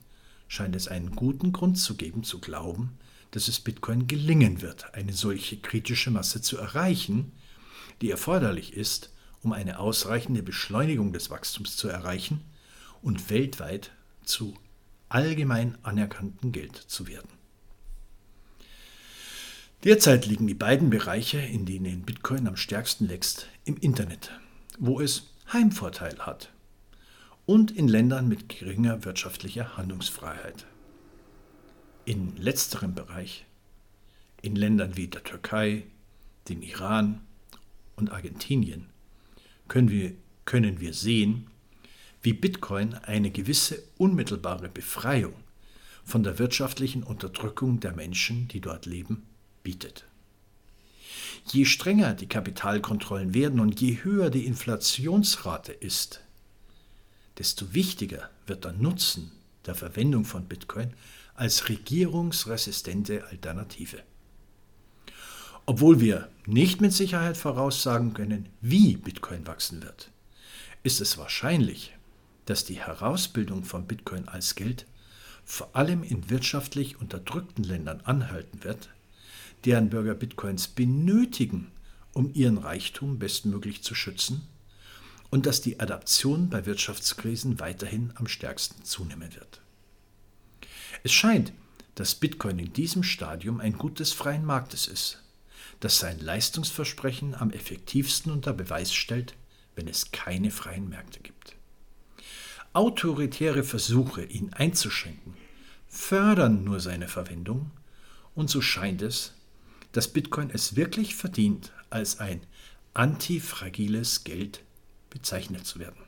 scheint es einen guten Grund zu geben zu glauben, dass es Bitcoin gelingen wird, eine solche kritische Masse zu erreichen, die erforderlich ist, um eine ausreichende Beschleunigung des Wachstums zu erreichen und weltweit zu allgemein anerkannten Geld zu werden. Derzeit liegen die beiden Bereiche, in denen Bitcoin am stärksten wächst, im Internet, wo es Heimvorteil hat und in Ländern mit geringer wirtschaftlicher Handlungsfreiheit. In letzterem Bereich, in Ländern wie der Türkei, dem Iran und Argentinien, können wir, können wir sehen, wie Bitcoin eine gewisse unmittelbare Befreiung von der wirtschaftlichen Unterdrückung der Menschen, die dort leben, bietet. Je strenger die Kapitalkontrollen werden und je höher die Inflationsrate ist, desto wichtiger wird der Nutzen der Verwendung von Bitcoin als regierungsresistente Alternative. Obwohl wir nicht mit Sicherheit voraussagen können, wie Bitcoin wachsen wird, ist es wahrscheinlich, dass die Herausbildung von Bitcoin als Geld vor allem in wirtschaftlich unterdrückten Ländern anhalten wird, deren Bürger Bitcoins benötigen, um ihren Reichtum bestmöglich zu schützen, und dass die Adaption bei Wirtschaftskrisen weiterhin am stärksten zunehmen wird. Es scheint, dass Bitcoin in diesem Stadium ein Gut des freien Marktes ist, das sein Leistungsversprechen am effektivsten unter Beweis stellt, wenn es keine freien Märkte gibt. Autoritäre Versuche, ihn einzuschränken, fördern nur seine Verwendung, und so scheint es, dass Bitcoin es wirklich verdient, als ein antifragiles Geld bezeichnet zu werden.